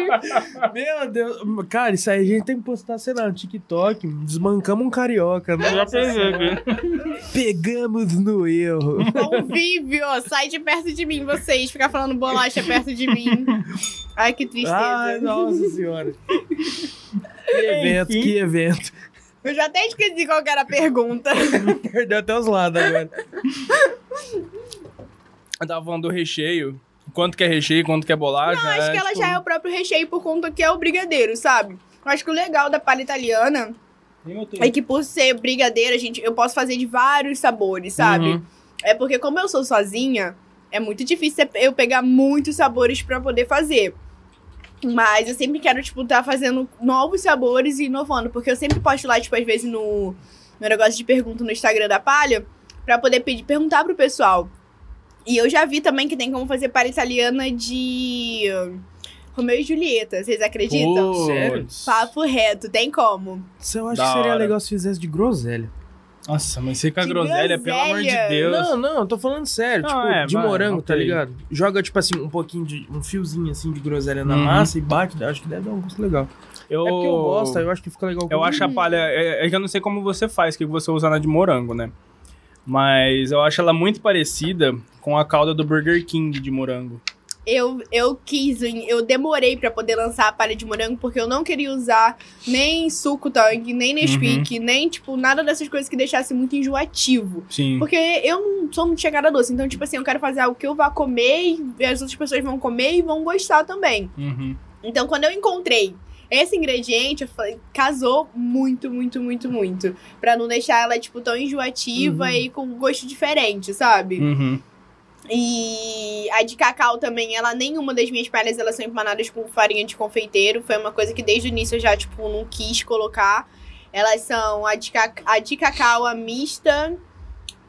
Meu Deus. Cara, isso aí a gente tem que postar, sei lá, no TikTok. Desmancamos um carioca. né? Já aqui. Pegamos no erro. Convívio, sai de perto de mim, vocês. Ficar falando bolacha perto de mim. Ai, que tristeza. Ai, nossa senhora. Que evento, Enfim. que evento. Eu já até esqueci qual que era a pergunta. Perdeu até os lados agora. Eu tava falando do recheio. Quanto que é recheio, quanto que é bolacha. Não, acho que ela tipo, já é o próprio recheio por conta que é o brigadeiro, sabe? Eu acho que o legal da palha italiana é que por ser brigadeiro, gente, eu posso fazer de vários sabores, sabe? Uhum. É porque como eu sou sozinha, é muito difícil eu pegar muitos sabores pra poder fazer. Mas eu sempre quero, tipo, estar fazendo novos sabores e inovando. Porque eu sempre posto lá, tipo, às vezes no, no negócio de pergunta no Instagram da Palha, pra poder pedir, perguntar pro pessoal. E eu já vi também que tem como fazer palha italiana de Romeu e Julieta. Vocês acreditam? Putz. Sério? Papo reto, tem como. Isso eu acho Da que seria hora. legal se fizesse de groselha. Nossa, mas você com a De groselha, pelo amor de groselha. Deus. Não, não, eu tô falando sério. Não, tipo, é, de vai, morango, tá ok. ligado? Joga, tipo assim, um pouquinho de. um fiozinho assim de groselha na Uhum. massa e bate. Acho que deve dar um gosto legal. Eu... É porque eu gosto, aí eu acho que fica legal. Eu com- acho a palha. É, é que eu não sei como você faz, que você usa na de morango, né? Mas eu acho ela muito parecida com a calda do Burger King de morango. Eu, eu quis, eu demorei pra poder lançar a palha de morango, porque eu não queria usar nem suco tangue, nem Nesquik, nem, tipo, nada dessas coisas que deixasse muito enjoativo. Sim. Porque eu não sou muito chegada a doce, então, tipo assim, eu quero fazer algo que eu vá comer e as outras pessoas vão comer e vão gostar também. Uhum. Então, quando eu encontrei esse ingrediente, eu falei, casou muito, muito, muito, muito. Pra não deixar ela, tipo, tão enjoativa Uhum. e com gosto diferente, sabe? Uhum. E a de cacau também, ela nenhuma das minhas palhas elas são empanadas com farinha de confeiteiro. Foi uma coisa que desde o início eu já, tipo, não quis colocar. Elas são a de, ca- a de cacau, a mista.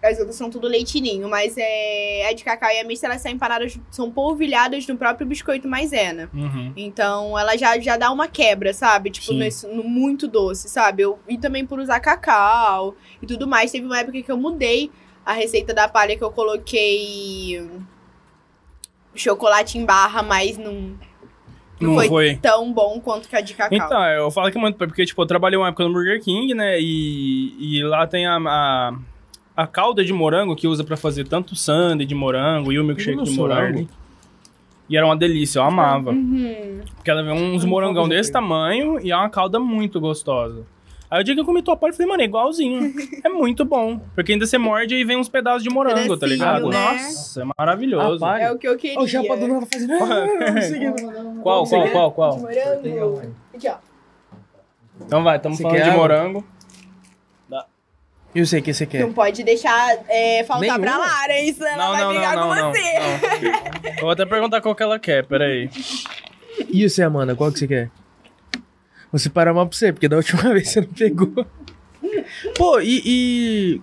As outras são tudo leitinho, mas é a de cacau e a mista, elas são empanadas, são polvilhadas no próprio biscoito maisena. Uhum. Então, ela já, já dá uma quebra, sabe? Tipo, nesse- no muito doce, sabe? Eu, e também por usar cacau e tudo mais. Teve uma época que eu mudei a receita da palha que eu coloquei chocolate em barra, mas não, não Não foi, foi. tão bom quanto que a de cacau. Então, eu falo que é muito, porque, tipo, eu trabalhei uma época no Burger King, né, e, e lá tem a, a, a calda de morango que usa pra fazer tanto sundae de morango e o milkshake de morango. E era uma delícia, eu amava. Uhum. Porque ela vem uns morangão desse tamanho e é uma calda muito gostosa. Aí o dia que eu comi tua palha, eu falei, mano, é igualzinho. é muito bom. Porque ainda você morde e vem uns pedaços de morango, tá ligado? né? Nossa, é maravilhoso. É o que eu queria. O chapa do nada fazendo. Não. Qual, qual, quer? qual, De qual? morango. Aqui, ó. Então vai, estamos falando quer de água? morango. E eu sei o que você quer. Não pode deixar é, faltar Nenhuma? pra Lara, isso ela vai brigar com você. não. Eu vou até perguntar qual que ela quer, peraí. E você, Amanda, qual que você quer? Vou separar uma pra você, porque da última vez você não pegou. Pô, e, e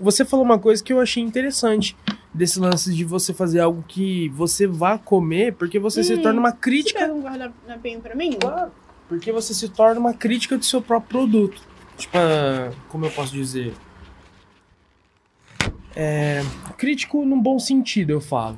você falou uma coisa que eu achei interessante. Desse lance de você fazer algo que você vá comer, porque você se Hum, torna uma Você crítica. pega um guardanapinho pra mim? Porque você se torna uma crítica do seu próprio produto. Tipo, ah, como eu posso dizer? é, crítico num bom sentido, eu falo.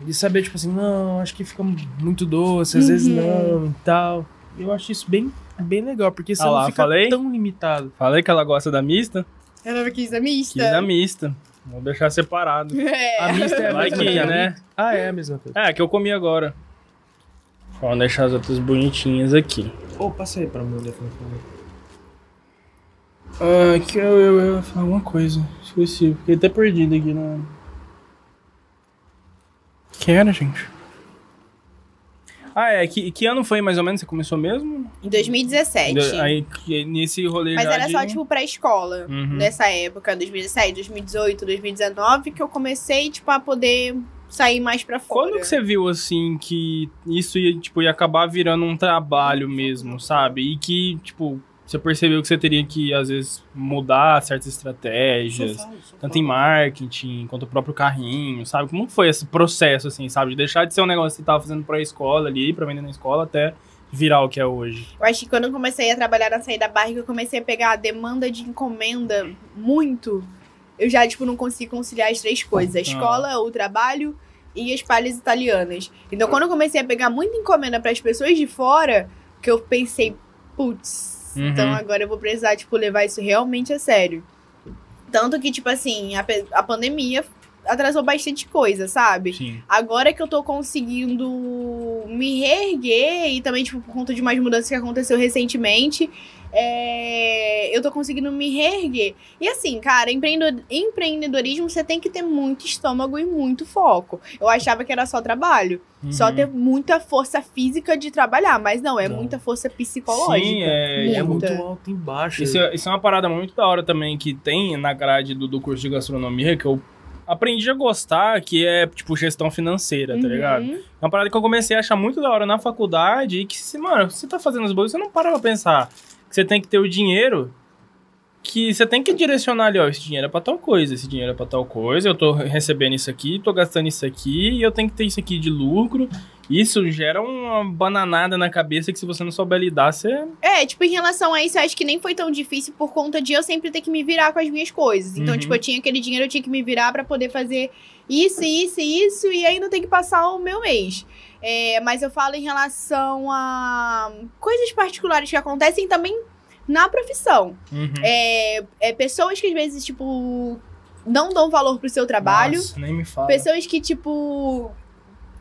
De saber, tipo assim, não, acho que fica muito doce, às vezes Uhum. não e tal. Eu acho isso bem, bem legal, porque você Ah não lá, fica falei? tão limitado. Falei que ela gosta da mista? Ela quis a mista. Quis a mista. Vou deixar separado. É. A mista é a mesma que, a né? Ah, é a mesma coisa. É, que eu comi agora. Vamos deixar as outras bonitinhas aqui. Ô, passa aí pra mim, eu falei. Ah, que eu, eu, eu ia falar alguma coisa. Esqueci. Fiquei até perdido aqui na. Que era, gente? Ah, é. Que, que ano foi mais ou menos? Você começou mesmo? Em 2017. Aí, nesse rolê Mas era de... só, tipo, pré-escola. Uhum. Nessa época, 2017, 2018, 2019, que eu comecei, tipo, a poder sair mais pra fora. Quando que você viu, assim, que isso ia, tipo, ia acabar virando um trabalho mesmo, sabe? E que, tipo, você percebeu que você teria que, às vezes, mudar certas estratégias, tanto em marketing, quanto o próprio carrinho, sabe? Como foi esse processo, assim, sabe? De deixar de ser um negócio que você tava fazendo pra escola ali, pra vender na escola, até virar o que é hoje. Eu acho que quando eu comecei a trabalhar na saída da barriga, eu comecei a pegar a demanda de encomenda muito. Eu já, tipo, não consigo conciliar as três coisas. A escola, o trabalho e as palhas italianas. Então, quando eu comecei a pegar muita encomenda para as pessoas de fora, que eu pensei, putz, Uhum. então agora eu vou precisar, tipo, levar isso realmente a sério. Tanto que, tipo assim, a, a pandemia atrasou bastante coisa, sabe? Sim. Agora que eu tô conseguindo me reerguer e também, tipo, por conta de mais mudanças que aconteceu recentemente, é, eu tô conseguindo me reerguer. E assim, cara, empreendedor- empreendedorismo você tem que ter muito estômago e muito foco. Eu achava que era só trabalho, só Uhum. ter muita força física de trabalhar, mas não, é Não. muita força psicológica. Sim, é, É muito alto embaixo. Isso é, isso é uma parada muito da hora também que tem na grade do, do curso de gastronomia que eu aprendi a gostar, que é, tipo, gestão financeira, tá Uhum. ligado? É uma parada que eu comecei a achar muito da hora na faculdade e que, mano, você tá fazendo as bolsas, você não para pra pensar você tem que ter o dinheiro que você tem que direcionar ali, ó, esse dinheiro é pra tal coisa, esse dinheiro é pra tal coisa, eu tô recebendo isso aqui, tô gastando isso aqui, e eu tenho que ter isso aqui de lucro. Isso gera uma bananada na cabeça que se você não souber lidar, você... É, tipo, em relação a isso, eu acho que nem foi tão difícil por conta de eu sempre ter que me virar com as minhas coisas. Então, Uhum. tipo, eu tinha aquele dinheiro, eu tinha que me virar pra poder fazer isso, isso e isso, e ainda tem que passar o meu mês. É, mas eu falo em relação a coisas particulares que acontecem também na profissão. Uhum. É, é pessoas que às vezes, tipo, não dão valor pro seu trabalho. Nossa, nem me fala. Pessoas que, tipo,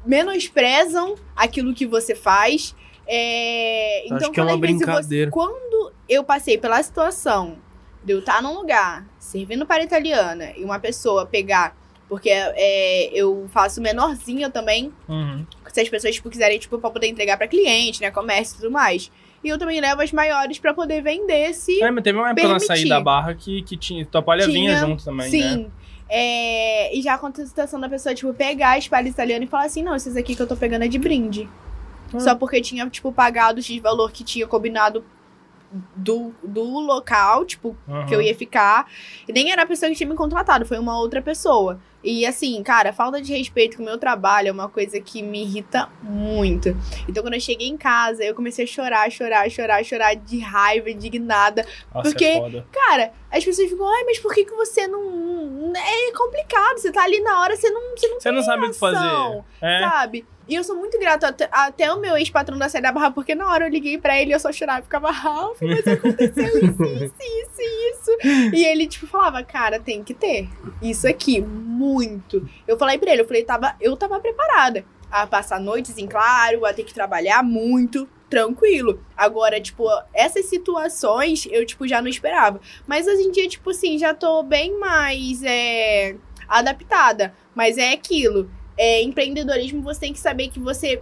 menosprezam aquilo que você faz. É, Acho então, que é quando, uma brincadeira. você- quando eu passei pela situação de eu estar num lugar servindo para italiana e uma pessoa pegar. Porque é, eu faço menorzinha também, Uhum. Se as pessoas tipo, quiserem, tipo, pra poder entregar pra cliente, né? Comércio e tudo mais. E eu também levo as maiores pra poder vender se É, mas teve uma época na saída da barra que, que tinha. Tua palha vinha junto também, né? Sim. É, e já aconteceu a situação da pessoa, tipo, pegar a espalha italiana e falar assim, não, esses aqui que eu tô pegando é de brinde. Ah. Só porque tinha, tipo, pagado o valor que tinha combinado do, do local, tipo, Uhum. que eu ia ficar. E nem era a pessoa que tinha me contratado, foi uma outra pessoa. E assim, cara, falta de respeito com o meu trabalho é uma coisa que me irrita muito. Então, quando eu cheguei em casa, eu comecei a chorar, chorar, chorar, chorar de raiva, indignada. Nossa, porque- é. Cara, as pessoas ficam, ai, mas por que, que você não. É complicado, você tá ali na hora, você não, você não Você não sabe o que fazer. É. sabe? E eu sou muito grata até, até o meu ex-patrão da saída da barra, porque na hora eu liguei pra ele e eu só chorava e ficava, Ralph, mas aconteceu isso, isso, isso, isso. E ele, tipo, falava, cara, tem que ter isso aqui, muito. Eu falei pra ele, eu falei, tava, eu tava preparada a passar noites em claro, a ter que trabalhar muito, tranquilo. Agora, tipo, essas situações eu, tipo, já não esperava. Mas hoje em dia, tipo assim, já tô bem mais é, adaptada. Mas é aquilo. É, empreendedorismo, você tem que saber que você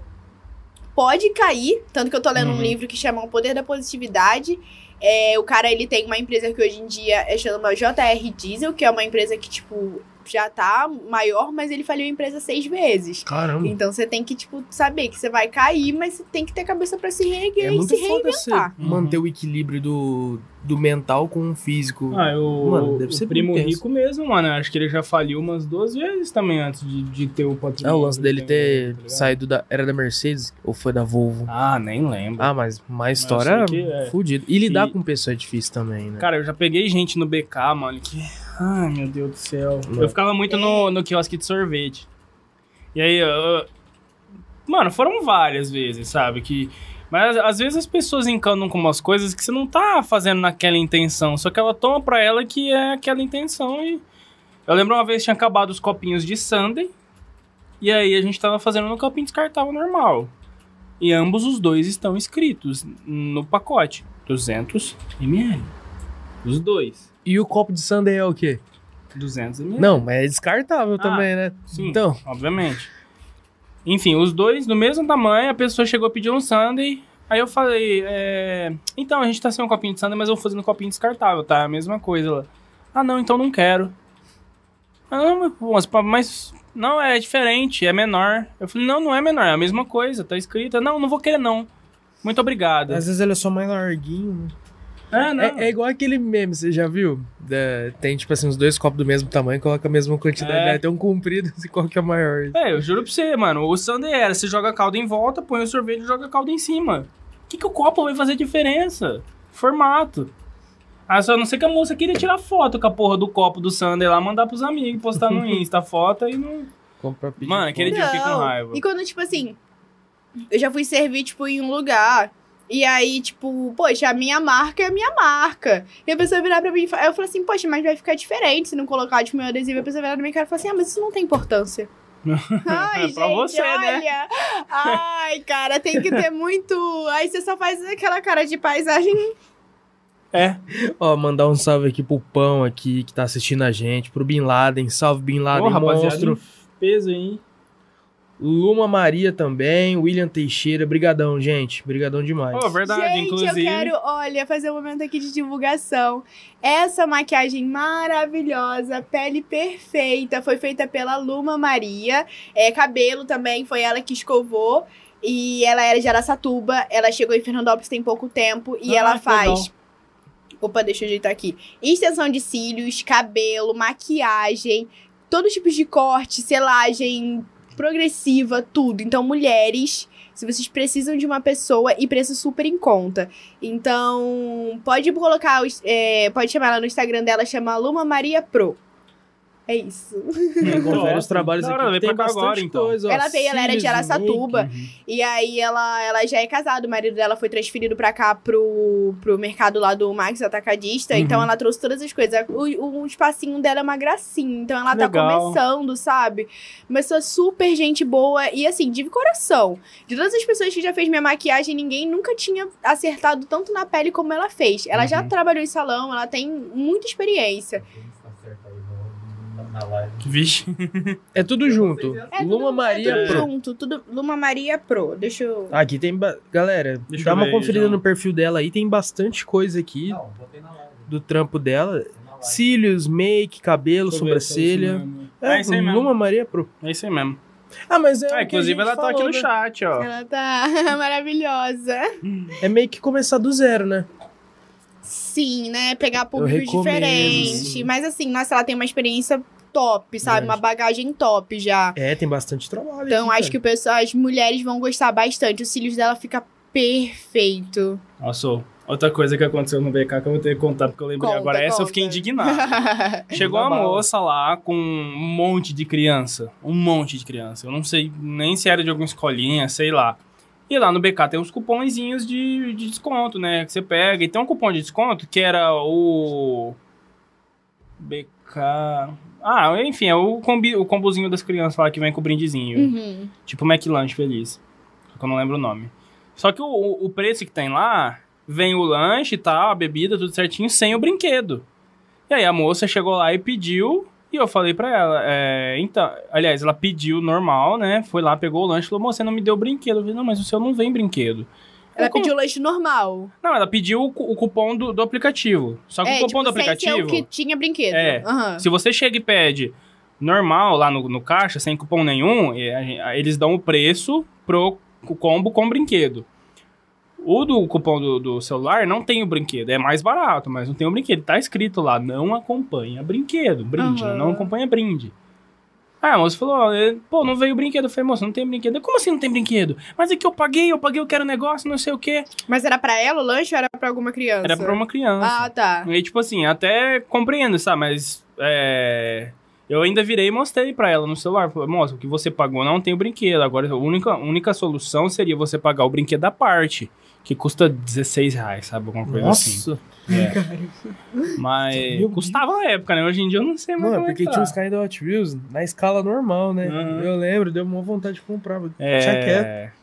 pode cair. Tanto que eu tô lendo um Uhum. livro que chama O Poder da Positividade. É, o cara, ele tem uma empresa que hoje em dia é chama JR Diesel, que é uma empresa que, tipo, já tá maior, mas ele faliu a empresa seis vezes. Caramba. Então você tem que, tipo, saber que você vai cair, mas você tem que ter cabeça pra se reerguer É e muito se reinventar. Uhum. manter o equilíbrio do, do mental com o físico. Ah, eu, Mano, deve o ser primo muito tenso. rico mesmo, mano. Acho que ele já faliu umas duas vezes também antes de, de ter o É patrimônio. o lance dele ter tá saído da. Era da Mercedes ou foi da Volvo? Ah, nem lembro. Ah, mas uma história é. fodida. E lidar E- com pessoa é difícil também, né? Cara, eu já peguei gente no BK, mano, que. Ai, meu Deus do céu. Não. Eu ficava muito no, no quiosque de sorvete. E aí, eu- mano, foram várias vezes, sabe? Que. Mas às vezes as pessoas encanam com umas coisas que você não tá fazendo naquela intenção, só que ela toma pra ela que é aquela intenção e. Eu lembro uma vez que tinha acabado os copinhos de Sunday, e aí a gente tava fazendo no copinho descartável normal. E ambos os dois estão escritos no pacote: 200 ml. Os dois. E o copo de sundae é o quê? 200 ml. Não, mas é descartável também, né? Sim, Então, obviamente. Enfim, os dois do mesmo tamanho, a pessoa chegou a pedir um sundae. Aí eu falei, é... então, a gente tá sem um copinho de sundae, mas eu vou fazer um copinho descartável, tá? A mesma coisa. Ela, ah, não, então não quero. Ah, mas, mas não, é diferente, é menor. Eu falei, não, não é menor, é a mesma coisa, tá escrita. Não, não vou querer não. Muito obrigado. às vezes ele é só mais larguinho, né? É, não. É, é igual aquele meme, você já viu? Da- tem, tipo assim, os dois copos do mesmo tamanho, coloca a mesma quantidade. É. É. Tem um comprido, assim, qual que é maior? É, eu juro pra você, mano. O sundae era, você joga a calda em volta, põe o sorvete e joga a calda em cima. O que, que o copo vai fazer diferença? Formato. Ah, só não sei que a moça queria tirar foto com a porra do copo do sundae lá, mandar pros amigos, postar no Insta a foto e não... Compra pedir Mano, aquele dia eu fiquei com raiva. E quando, tipo assim, eu já fui servir, tipo, em um lugar. E aí, tipo, poxa, a minha marca é a minha marca. E a pessoa virar pra mim e eu falei assim, poxa, mas vai ficar diferente se não colocar, tipo, meu adesivo. E a pessoa virar minha cara e falar assim, ah, mas isso não tem importância. Ai, É pra gente, você, né? olha. Ai, cara, tem que ter muito... Aí você só faz aquela cara de paisagem. É. Ó, mandar um salve aqui pro Pão aqui, que tá assistindo a gente, pro Bin Laden, salve Bin Laden, rapaziada, monstro. peso, hein? Luma Maria também, William Teixeira, brigadão, gente, brigadão demais. Pô, verdade, Gente, inclusive... eu quero, olha, fazer um momento aqui de divulgação. Essa maquiagem maravilhosa, pele perfeita, foi feita pela Luma Maria. É, cabelo também, foi ela que escovou. E ela era de Araçatuba, ela chegou em Fernandópolis tem pouco tempo. E Ah, ela faz... legal. Opa, deixa eu ajeitar aqui. Extensão de cílios, cabelo, maquiagem, todos os tipos de corte, selagem progressiva, tudo. Então, mulheres, se vocês precisam de uma pessoa e preço super em conta. Então, pode colocar, é, pode chamar ela no Instagram dela, chama Luma Maria Pro. É isso. Confere os trabalhos aqui, que tem pra cá bastante agora, então. coisa. ó, Ela veio, ela era de Araçatuba. make. E aí ela, ela já é casada, o marido dela foi transferido pra cá pro, pro mercado lá do Max Atacadista, Uhum. então ela trouxe todas as coisas. O, o espacinho dela é uma gracinha, então ela tá Legal. começando, sabe? Uma pessoa super gente boa e assim, de coração. De todas as pessoas que já fez minha maquiagem, ninguém nunca tinha acertado tanto na pele como ela fez. Ela já Uhum. trabalhou em salão, ela tem muita experiência. Tá certo aí no- na live. Vixe. É tudo junto. É Luma tudo, Maria é tudo Pro. junto, tudo Luma Maria Pro. Deixa eu Aqui tem. ba- Galera, Deixa dá uma ver, conferida João. no perfil dela aí, tem bastante coisa aqui Não, botei na live. do trampo dela. Cílios, make, cabelo, é isso sobrancelha. É, É isso aí mesmo. Luma Maria Pro. É isso aí mesmo. Ah, mas é. Ah, inclusive ela tá aqui falou, no né? chat, ó. Ela tá maravilhosa. É meio que começar do zero, né? Sim, né? Pegar públicos diferentes. sim. Mas assim, nossa, ela tem uma experiência top, sabe? Grande. Uma bagagem top já. É, tem bastante trabalho. Então aqui, acho que o pessoal, as mulheres vão gostar bastante. Os cílios dela fica perfeito. Nossa, outra coisa que aconteceu no BK que eu vou ter que contar, porque eu lembrei Conta, agora. Essa eu conta. fiquei indignado. Chegou uma moça lá com um monte de criança. Um monte de criança. Eu não sei nem se era de alguma escolinha, sei lá. E lá no BK tem uns cupomzinhos de, de desconto, né? Que você pega. E tem um cupom de desconto que era o. BK. Ah, enfim, é o, combi, o combozinho das crianças lá que vem com o brindezinho. Uhum. Tipo McLanche Feliz. Só que eu não lembro o nome. Só que o, o- preço que tem lá, vem o lanche e tal, a bebida, tudo certinho, sem o brinquedo. E aí a moça chegou lá e pediu, e eu falei pra ela, é, então, aliás, ela pediu normal, né? Foi lá, pegou o lanche e falou, moça, você não me deu brinquedo. Eu falei, não, mas o seu não vem brinquedo. Ela Como- pediu lanche normal. Não, ela pediu o, o cupom do, do aplicativo. Só que é, o cupom tipo, do aplicativo... o que tinha brinquedo. É. Aham. Se você chega e pede normal lá no, no caixa, sem cupom nenhum, eles dão o preço pro co- combo com brinquedo. O do cupom do, do celular não tem o brinquedo, é mais barato, mas não tem o brinquedo. Tá escrito lá, não acompanha brinquedo, brinde? Aham. não acompanha brinde. Aí a moça falou, é, pô, não veio brinquedo. Eu falei, moça, não tem brinquedo. Eu, Como assim não tem brinquedo? Mas é que eu paguei, eu paguei, eu quero negócio, não sei o quê. Mas era pra ela o lanche ou era pra alguma criança? Era pra uma criança. Ah, tá. E tipo assim, até compreendo, sabe? Mas é, eu ainda virei e mostrei pra ela no celular. Falei, moça, o que você pagou não tem o brinquedo. Agora, a única, única solução seria você pagar o brinquedo da parte, que custa 16 reais, sabe? Alguma coisa assim. Nossa. Mas Meu custava na época, né? Hoje em dia eu não sei mais Mano, como é porque que tá. tinha os carros da Hot Wheels na escala normal, né? Uhum. Eu lembro, deu uma vontade de comprar. É... Tinha quieto.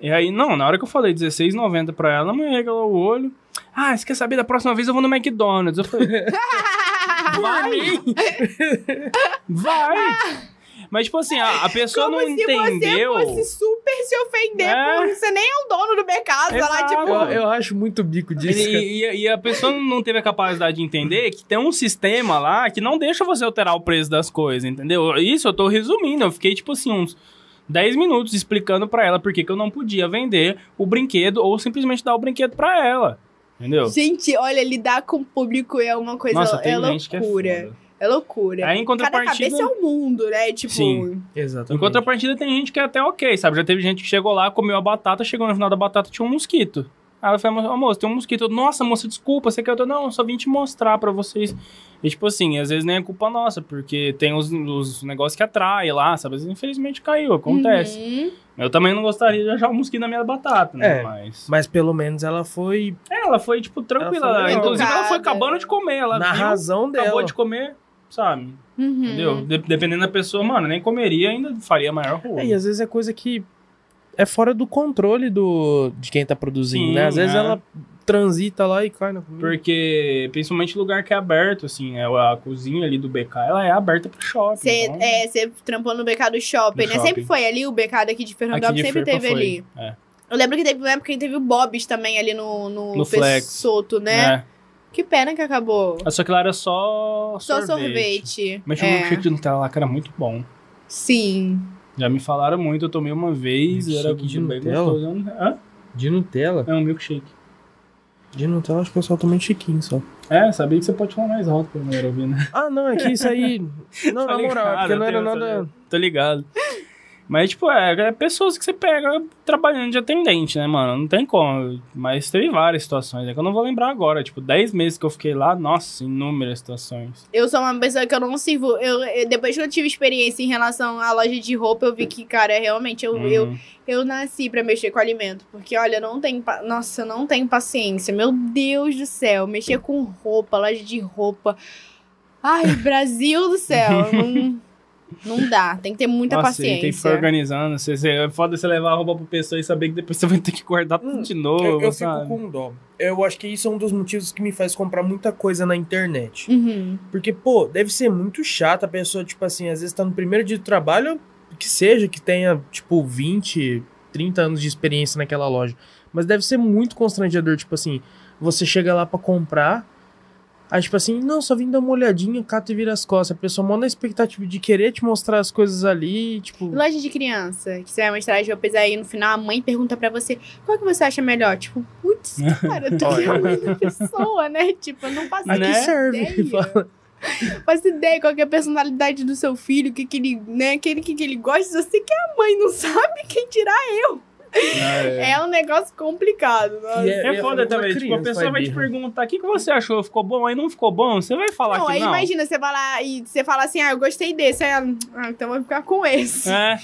E aí, não, na hora que eu falei R$16,90 pra ela, a mulher regalou o olho. Ah, você quer saber? Da próxima vez eu vou no McDonald's. Eu falei, vai! vai! Mas, tipo assim, a, a pessoa Como não se entendeu. você fosse super se ofender É. por você nem é o dono do mercado, lá, Exato. tipo... Eu, eu acho muito bico disso. E, e- e a pessoa não teve a capacidade de entender que tem um sistema lá que não deixa você alterar o preço das coisas, entendeu? Isso eu tô resumindo. Eu fiquei, tipo assim, uns 10 minutos explicando pra ela por que que eu não podia vender o brinquedo ou simplesmente dar o brinquedo pra ela. Entendeu? Gente, olha, lidar com o público é uma coisa... Nossa, é é loucura. É loucura. Aí, em Cada contrapartida- cabeça é um mundo, né? Tipo... Sim. Exatamente. Em contrapartida, tem gente que é até ok, sabe? Já teve gente que chegou lá, comeu a batata, chegou no final da batata tinha um mosquito. Aí ela falou, "Ô, moça, tem um mosquito. Eu, Nossa, moça, desculpa, você quer? Eu tô, não, eu só vim te mostrar pra vocês. E tipo assim, às vezes nem é culpa nossa, porque tem os, os negócios que atraem lá, sabe? Às vezes, Infelizmente caiu, acontece. Uhum. Eu também não gostaria de achar um mosquito na minha batata, né? É. Mas. Mas pelo menos ela foi É, ela foi, tipo, tranquila. Ela foi Inclusive, ela foi acabando de comer. Ela na viu, razão dela. acabou de comer, sabe? Uhum. Entendeu? De- dependendo da pessoa, mano, nem comeria, ainda faria maior rua. É, e às vezes é coisa que é fora do controle do, de quem tá produzindo, Sim, né? Às vezes é. ela transita lá e cai na comida. Porque, principalmente lugar que é aberto, assim, né? A cozinha ali do BK, ela é aberta pro shopping. Você então- é, você trampou no BK do shopping, Do né? shopping. Sempre foi ali, o BK daqui de Aqui Fernandópolis de sempre Ferpa teve foi, ali. É. Eu lembro que teve uma época que teve o Bob's também ali no, no, No Flex. Soto, né? É. Que pena que acabou. Ah, Só que lá era só Só sorvete. sorvete. Mas tinha um é. milkshake de Nutella lá que era muito bom. Sim. Já me falaram muito, eu tomei uma vez, era Milkshake de Nutella? gostoso. Hã? De Nutella? É um milkshake. De Nutella acho que eu só tomei chiquinho só. É, sabia que você pode falar mais alto pra mulher ouvir, né? Ah, não, é que isso aí. Não, na moral, é porque não era nada. Tô ligado. Mas, tipo, é, é pessoas que você pega trabalhando de atendente, né, mano? Não tem como. Mas teve várias situações, é que eu não vou lembrar agora. Tipo, 10 meses que eu fiquei lá, nossa, inúmeras situações. Eu sou uma pessoa que eu não sirvo. Eu, eu- depois que eu tive experiência em relação à loja de roupa, eu vi que, cara, realmente eu, eu, Uhum. eu nasci pra mexer com alimento. Porque, olha, eu não pa- Nossa, eu não tenho paciência. Meu Deus do céu. Mexer com roupa, loja de roupa. Ai, Brasil do céu. Não, não dá. Tem que ter muita Nossa, paciência. tem que ficar organizando. Você, você, é foda você levar a roupa pra pessoa e saber que depois você vai ter que guardar tudo de novo, Eu, eu sabe? fico com dó. Eu acho que isso é um dos motivos que me faz comprar muita coisa na internet. Uhum. Porque, pô, deve ser muito chato a pessoa, tipo assim, às vezes tá no primeiro dia de trabalho, que seja, que tenha, tipo, 20, 30 anos de experiência naquela loja. Mas deve ser muito constrangedor, tipo assim, você chega lá pra comprar, aí, tipo assim, não, só vim dar uma olhadinha, cata e vira as costas. A pessoa manda a expectativa de querer te mostrar as coisas ali, tipo. Loja de criança, que você vai mostrar as roupas aí no final, a mãe pergunta pra você qual que você acha melhor. Tipo, putz, cara, tu é a mãe da pessoa, né? Tipo, eu não faço Aqui Né? serve. ideia. Faço ideia qual que é a personalidade do seu filho, o que, que ele, né? Aquele que, que ele gosta, você que é a mãe, não sabe quem tirar eu. É, É um negócio complicado. nossa. E É é foda também. Tipo, a pessoa vai te perguntar: o que, que você achou? Ficou bom? Aí não ficou bom? Você vai falar Não, que aí não. imagina, você vai lá e você fala assim, ah, eu gostei desse. Aí ah, então eu vou ficar com esse. É.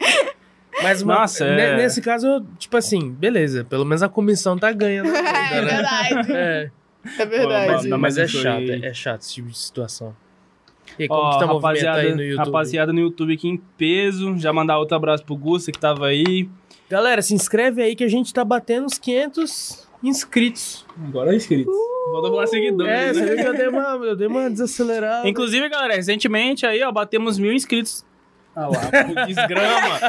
Mas uma- Nossa, é. nesse caso, tipo assim, beleza, pelo menos a comissão tá ganhando. É verdade. É, É verdade. Não, mas é isso aí- chato, é, é chato esse tipo de situação. E como Ó, que tá rapaziada, aí no YouTube? rapaziada no YouTube aqui em peso. Já mandar outro abraço pro Gusta que tava aí. Galera, se inscreve aí que a gente tá batendo os 500 inscritos. Agora é inscrito. Voltou falar seguidores. É, né? você viu que eu dei uma, eu dei uma desacelerada. Inclusive, galera, recentemente aí, ó, batemos mil inscritos. Ah lá, desgrama.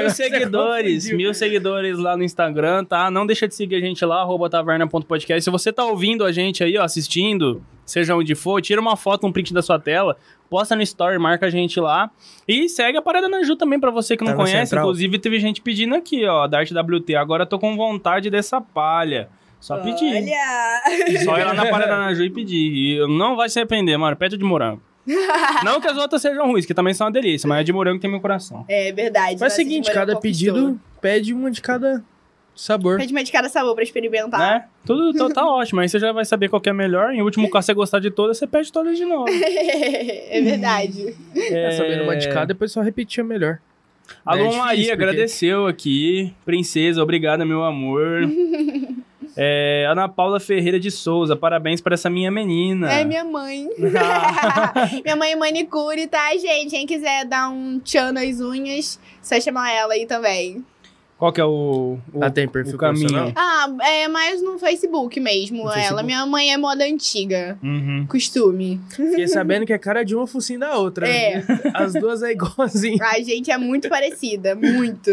mil seguidores, mil seguidores lá no Instagram, tá? Não deixa de seguir a gente lá, arroba taverna.podcast. Se você tá ouvindo a gente aí, ó, assistindo, seja onde for, tira uma foto, um print da sua tela, posta no story, marca a gente lá. E segue a Parada na Ju também, pra você que não Tá conhece. Inclusive, teve gente pedindo aqui, ó, da Arte WT. Agora eu tô com vontade dessa palha. Só pedir. Olha! Só ir lá na Parada na Ju e pedir. E não vai se arrepender, mano. Pede de morango. não que as outras sejam ruins, que também são uma delícia, mas a de morango tem meu coração. É verdade. Faz o seguinte, cada pedido pede uma de cada Sabor. Pede uma de cada sabor pra experimentar. Né? Tudo tá, tá ótimo. Aí você já vai saber qual que é melhor. Em último caso, você gostar de todas, você pede todas de novo. é verdade. É, sabendo uma de cada, depois só repetia melhor. A É Luan difícil, Maria porque- agradeceu aqui. Princesa, obrigada, meu amor. É, Ana Paula Ferreira de Souza, parabéns para essa minha menina. É minha mãe. minha mãe é manicure, tá, gente? Quem quiser dar um tchan nas unhas, só chamar ela aí também. Qual que é o, o, Ah, tem perfil o caminho? Ah, é mais no Facebook mesmo, No ela. Facebook? Minha mãe é moda antiga. Uhum. Costume. Fiquei sabendo que é cara de uma focinho da outra. É. né? As duas é igualzinho. A gente é muito parecida, muito.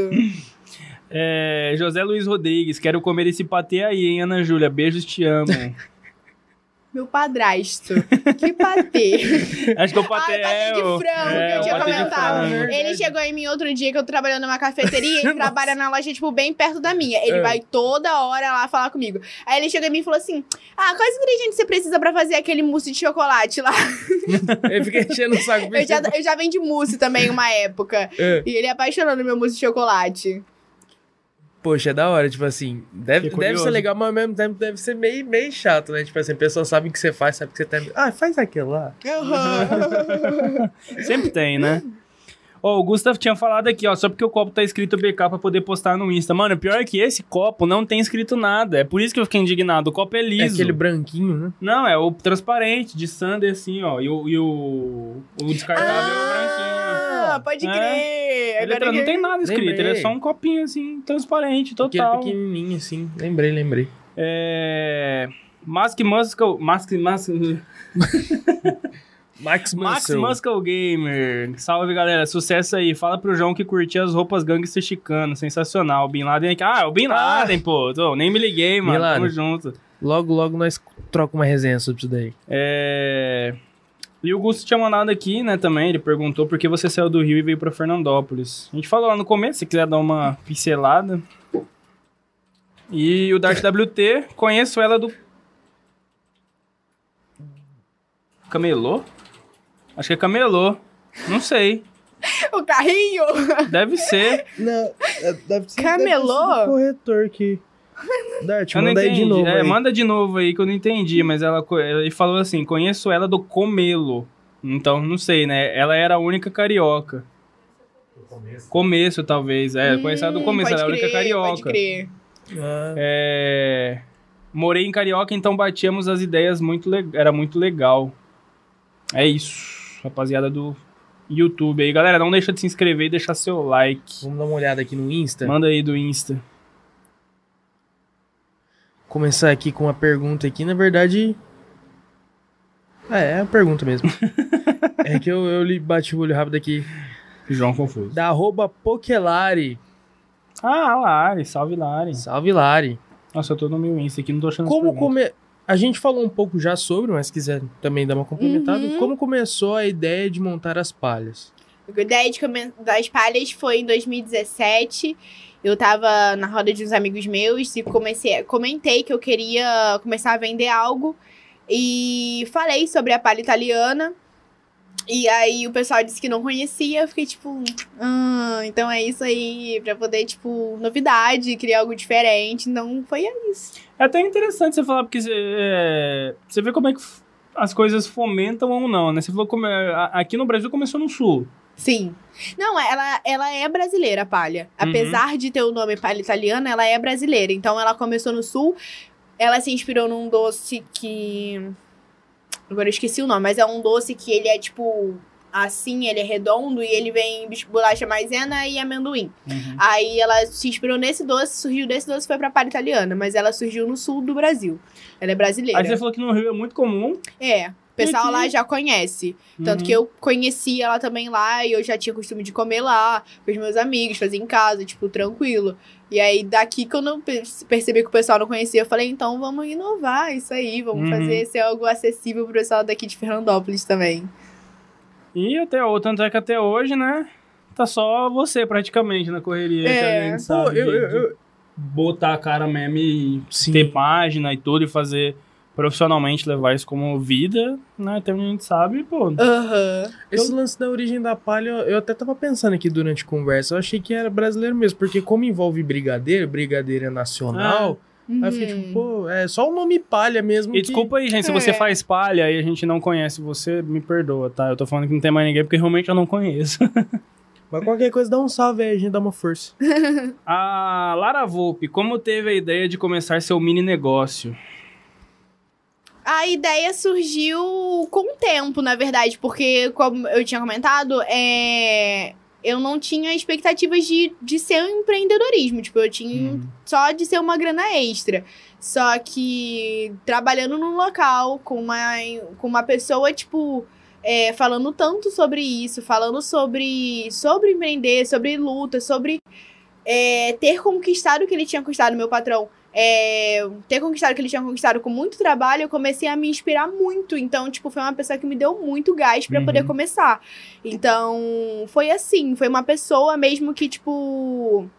É, José Luiz Rodrigues, quero comer esse patê aí, hein, Ana Júlia? Beijos, te amo. Meu padrasto. Que patê. Acho que o patê Ai, patê é de o... frango, é, que eu tinha patê de comentado. Ele chegou em mim outro dia que eu trabalhando numa cafeteria, ele trabalha na loja, tipo, bem perto da minha. Ele É. vai toda hora lá falar comigo. Aí ele chegou em mim e falou assim: Ah, quais ingredientes você precisa pra fazer aquele mousse de chocolate lá? Eu fiquei enchendo o saco. Eu já, eu já vendi mousse também uma época. É. E ele apaixonou no meu mousse de chocolate. Poxa, é da hora, tipo assim, deve, deve ser legal, mas ao mesmo tempo deve ser meio, meio chato, né? Tipo assim, a pessoa sabe o que você faz, sabe o que você tá... Ah, faz aquilo lá. Sempre tem, né? Ó, o Gustavo tinha falado aqui, ó, só porque o copo tá escrito BK pra poder postar no Insta. Mano, o pior é que esse copo não tem escrito nada. É por isso que eu fiquei indignado. O copo é É liso. aquele branquinho, né? Não, é o transparente, de Sander, assim, ó. E o, e o, o descartável é o branquinho. Ah, pode É. crer. Ele é Agora que- não tem nada escrito, Lembrei. ele é só um copinho, assim, transparente, Aquele total. pequenininho, assim. Lembrei, lembrei. É... Mask Muscle... Mask... Mask... Max Max Muscle. Muscle Gamer. Salve, galera. Sucesso aí. Fala pro João que curtia as roupas gangster chicano. Sensacional. Bin Laden aqui. Ah, é o Bin Ah. Laden, pô. Tô, nem me liguei, mano. Laden. Tamo junto. Logo, logo nós trocamos uma resenha sobre isso daí. É... E o Gusto tinha mandado aqui, né, também. Ele perguntou por que você saiu do Rio e veio pra Fernandópolis. A gente falou lá no começo, se quiser dar uma pincelada. E o Dart WT, conheço ela do... Camelô? Acho que é camelô. Não sei. O carrinho? Deve ser. Não, deve ser, Camelô? deve ser corretor que... Dart, Eu não manda aí entendi. de novo É, aí. manda de novo aí que eu não entendi, mas ela ele falou assim: conheço ela do Comelo. Então, não sei, né? Ela era a única carioca. Começo, talvez. É, conheço ela do Hum, começo, ela é a única carioca. Pode crer. Ah, É... Morei em Carioca, então batíamos as ideias muito le... Era muito legal. É isso, rapaziada do YouTube aí. Galera, não deixa de se inscrever e deixar seu like. vamos dar uma olhada aqui no Insta. Manda aí do Insta. Começar aqui com uma pergunta aqui, na verdade... É, é uma pergunta mesmo. é que eu, eu li, bati o olho rápido aqui. João Confuso. Da arroba Pokelari. Ah, Lari, salve Lari. Salve, Lari. Nossa, eu tô no meu Insta aqui, não tô achando Como come... A gente falou um pouco já sobre, mas se quiser também dar uma complementada. Uhum. Como começou a ideia de montar as palhas? A ideia de come- das palhas foi em 2017. Eu tava na roda de uns amigos meus e comecei, comentei que eu queria começar a vender algo. E falei sobre a palha italiana. E aí o pessoal disse que não conhecia. Eu fiquei tipo, ah, então é isso aí, pra poder, tipo, novidade, criar algo diferente. Então foi isso. É até interessante você falar, porque você, é, você vê como é que as coisas fomentam ou não, né? Você falou como é- aqui no Brasil começou no sul. Sim. Não, ela, ela é brasileira, a palha. Uhum. Apesar de ter o nome palha italiana, ela é brasileira. Então ela começou no sul. Ela se inspirou num doce que. Agora eu esqueci o nome, mas é um doce que ele é tipo. Assim, ele é redondo e ele vem bolacha maisena e amendoim. Aí ela se inspirou nesse doce, surgiu desse doce e foi pra palha italiana. Mas ela surgiu no sul do Brasil. Ela é brasileira. Aí você falou que no Rio é muito comum. É. O pessoal aqui? lá já conhece. Tanto Uhum. que eu conheci ela também lá e eu já tinha costume de comer lá com os meus amigos, fazer em casa, tipo, tranquilo. E aí, daqui que eu percebi que o pessoal não conhecia, eu falei, então vamos inovar isso aí, vamos Uhum. fazer ser algo acessível pro pessoal daqui de Fernandópolis também. E até o tanto é que até hoje, né? Tá só você praticamente na correria. É. que a gente sabe Pô, eu- de- eu- de botar a cara mesmo e Sim. ter página e tudo e fazer profissionalmente levar isso como vida, né? Até onde a gente sabe, pô. Aham. Esse lance da origem da palha, eu até tava pensando aqui durante a conversa, eu achei que era brasileiro mesmo, porque como envolve brigadeiro, brigadeiro é nacional, aí eu fiquei tipo, pô, é só o nome palha mesmo E que... desculpa aí, gente, se É. você faz palha e a gente não conhece você, me perdoa, tá? Eu tô falando que não tem mais ninguém porque realmente eu não conheço. Mas qualquer coisa dá um salve aí, a gente dá uma força. A Lara Volpe, como teve a ideia de começar seu mini negócio? A ideia surgiu com o tempo, na verdade, porque, como eu tinha comentado, é... eu não tinha expectativas de, de ser um empreendedorismo. Tipo, eu tinha só de ser uma grana extra. Só que trabalhando num local com uma, com uma pessoa, tipo, é, falando tanto sobre isso, falando sobre, sobre empreender, sobre luta, sobre é, ter conquistado o que ele tinha conquistado, meu patrão. É, ter conquistado o que ele tinha conquistado com muito trabalho, eu comecei a me inspirar muito. Então, tipo, foi uma pessoa que me deu muito gás pra Uhum. poder começar. Então, foi assim, foi uma pessoa mesmo que, tipo,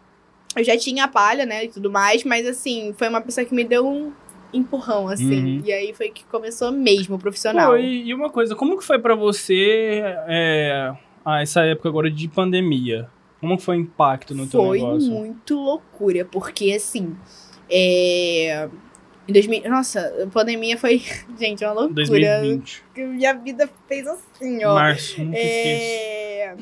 eu já tinha a palha, né, e tudo mais, mas assim, foi uma pessoa que me deu um empurrão, assim. Uhum. E aí foi que começou mesmo o profissional. Pô, e, e uma coisa, como que foi pra você é, essa época agora de pandemia? Como que foi o impacto no teu Foi negócio? muito loucura, porque assim, é... Em 2000... Nossa, a pandemia foi, gente, uma loucura. 2020. Minha vida fez assim, ó. Março, nunca. É...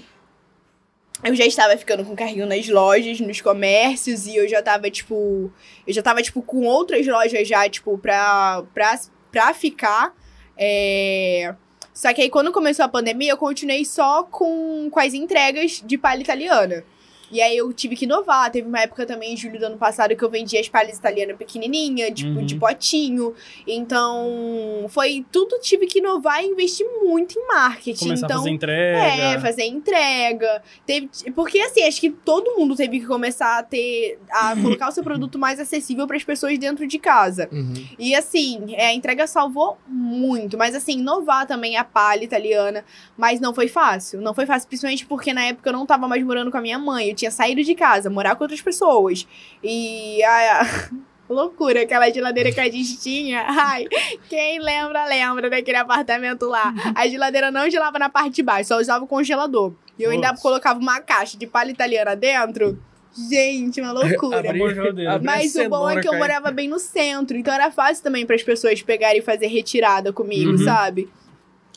Eu já estava ficando com carrinho nas lojas, nos comércios, e eu já tava, tipo. Eu já tava, tipo, com outras lojas já, tipo, pra, pra, pra ficar. É... Só que aí, quando começou a pandemia, eu continuei só com, com as entregas de palha italiana. E aí eu tive que inovar. Teve uma época também, em julho do ano passado, que eu vendia as palhas italianas pequenininha, tipo, Uhum. de potinho. Então, foi tudo, tive que inovar e investir muito em marketing. Começar então, a fazer entrega. é, fazer entrega. Teve, porque, assim, acho que todo mundo teve que começar a ter. a colocar o seu produto mais acessível para as pessoas dentro de casa. Uhum. E, assim, é, a entrega salvou muito. Mas, assim, inovar também a palha italiana. Mas não foi fácil. Não foi fácil, principalmente porque na época eu não tava mais morando com a minha mãe. Eu tinha saído de casa, morar com outras pessoas. E. A, Loucura, aquela geladeira que a gente tinha. Ai, quem lembra, lembra daquele apartamento lá. A geladeira não gelava na parte de baixo, só usava o congelador. E eu ainda Nossa. colocava uma caixa de palha italiana dentro. Gente, uma loucura. A Mas o bom é que eu morava bem no centro, então era fácil também para as pessoas pegarem e fazer retirada comigo, Uhum. sabe?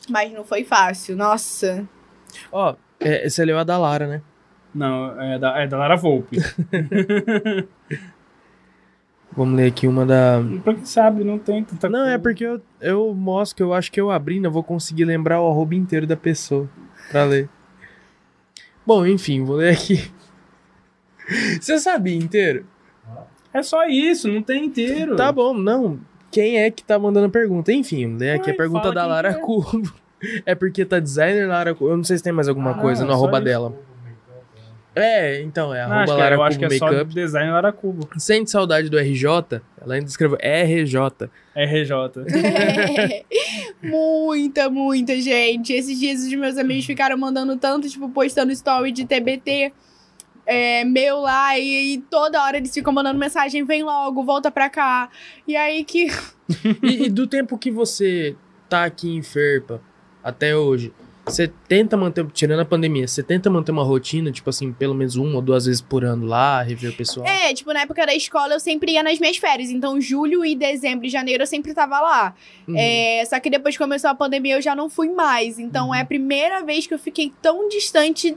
Mas não foi fácil, nossa. Ó, é, esse ali é o da Lara, né? Não, é da, é da Lara Volpe. Vamos ler aqui uma da... pra quem sabe, não tem tanta Não, é coisa. porque eu, eu mostro que eu acho que eu abrindo, eu vou conseguir lembrar o arroba inteiro da pessoa pra ler. Bom, enfim, vou ler aqui. Você sabia inteiro? É só isso, não tem inteiro. Tá bom, não. Quem é que tá mandando a pergunta? Enfim, lê aqui Ai, a pergunta da Lara que é. Cubo. É porque tá designer Lara Cubo. Eu não sei se tem mais alguma Ah, coisa no arroba isso. dela. É, então, é arroba é- Lara eu acho Cubo que é só Makeup. design Lara Cubo. Sente saudade do RJ? Ela ainda escreveu RJ. RJ. muita, muita gente. Esses dias os meus amigos ficaram mandando tanto, tipo, postando story de TBT. é, meu lá, e, e toda hora eles ficam mandando mensagem, vem logo, volta pra cá. E aí que. E, e do tempo que você tá aqui em Ferpa até hoje, você tenta manter, tirando a pandemia, você tenta manter uma rotina, tipo assim, pelo menos uma ou duas vezes por ano lá, rever o pessoal? É, tipo, na época da escola eu sempre ia nas minhas férias. Então, julho e dezembro e janeiro eu sempre tava lá. Uhum. É, só que depois que começou a pandemia eu já não fui mais. Então Uhum. é a primeira vez que eu fiquei tão distante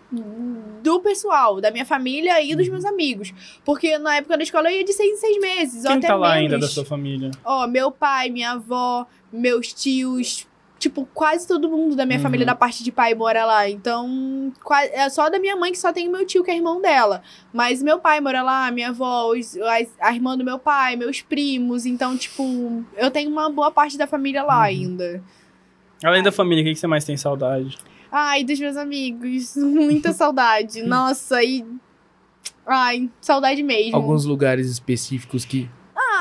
do pessoal, da minha família e Uhum. dos meus amigos. Porque na época da escola eu ia de seis em seis meses. ou Quem até tá lá menos. ainda da sua família? Ó, meu pai, minha avó, meus tios. Tipo, quase todo mundo da minha Uhum. família da parte de pai mora lá. Então, é só da minha mãe que só tem meu tio, que é irmão dela. Mas meu pai mora lá, minha avó, os- as- a irmã do meu pai, meus primos. Então, tipo, eu tenho uma boa parte da família lá Uhum. ainda. Além da família, o que que você mais tem saudade? Ai, dos meus amigos. Muita saudade. Nossa, e. Ai, saudade mesmo. Alguns lugares específicos que.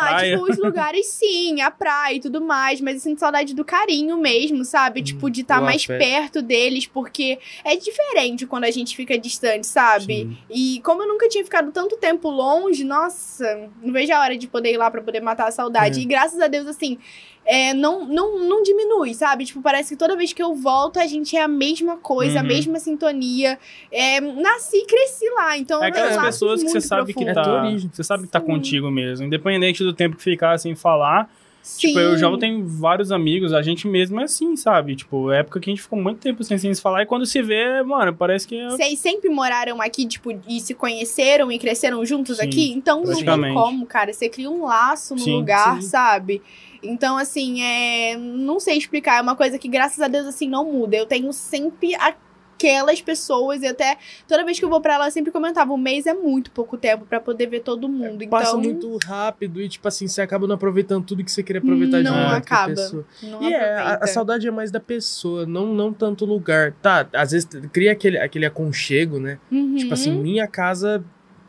Praia. tipo, os lugares sim, a praia e tudo mais, mas eu sinto saudade do carinho mesmo, sabe? Hum, tipo, de estar o mais perto deles, porque é diferente quando a gente fica distante, sabe? Sim. E como eu nunca tinha ficado tanto tempo longe, nossa, não vejo a hora de poder ir lá pra poder matar a saudade. É. E graças a Deus, assim, é, não, não, não diminui, sabe? Tipo, parece que toda vez que eu volto, a gente é a mesma coisa, a Uhum. mesma sintonia. É, nasci e cresci lá, então É aquelas eu acho pessoas que você muito sabe que profundo. É tá. origem. Você sabe que tá contigo mesmo. Independente do tempo que ficar sem falar. Sim. Tipo, eu já tenho vários amigos, a gente mesmo é assim, sabe? Tipo, época que a gente ficou muito tempo sem, sem se falar e quando se vê, mano, parece que é. Vocês sempre moraram aqui, tipo, e se conheceram e cresceram juntos Sim, aqui? Então não tem como, cara. Você cria um laço no Sim, lugar, sim. sabe? Então, assim, é. Não sei explicar. É uma coisa que, graças a Deus, assim, não muda. Eu tenho sempre aquelas pessoas e até toda vez que eu vou pra lá eu sempre comentava, um mês é muito pouco tempo pra poder ver todo mundo. Então, Passa muito rápido e, tipo assim, você acaba não aproveitando tudo que você queria aproveitar de Não uma outra acaba. pessoa. não E é, a, a saudade é mais da pessoa, não, não tanto lugar. Tá, às vezes cria aquele, aquele aconchego, né? Uhum. Tipo assim, minha casa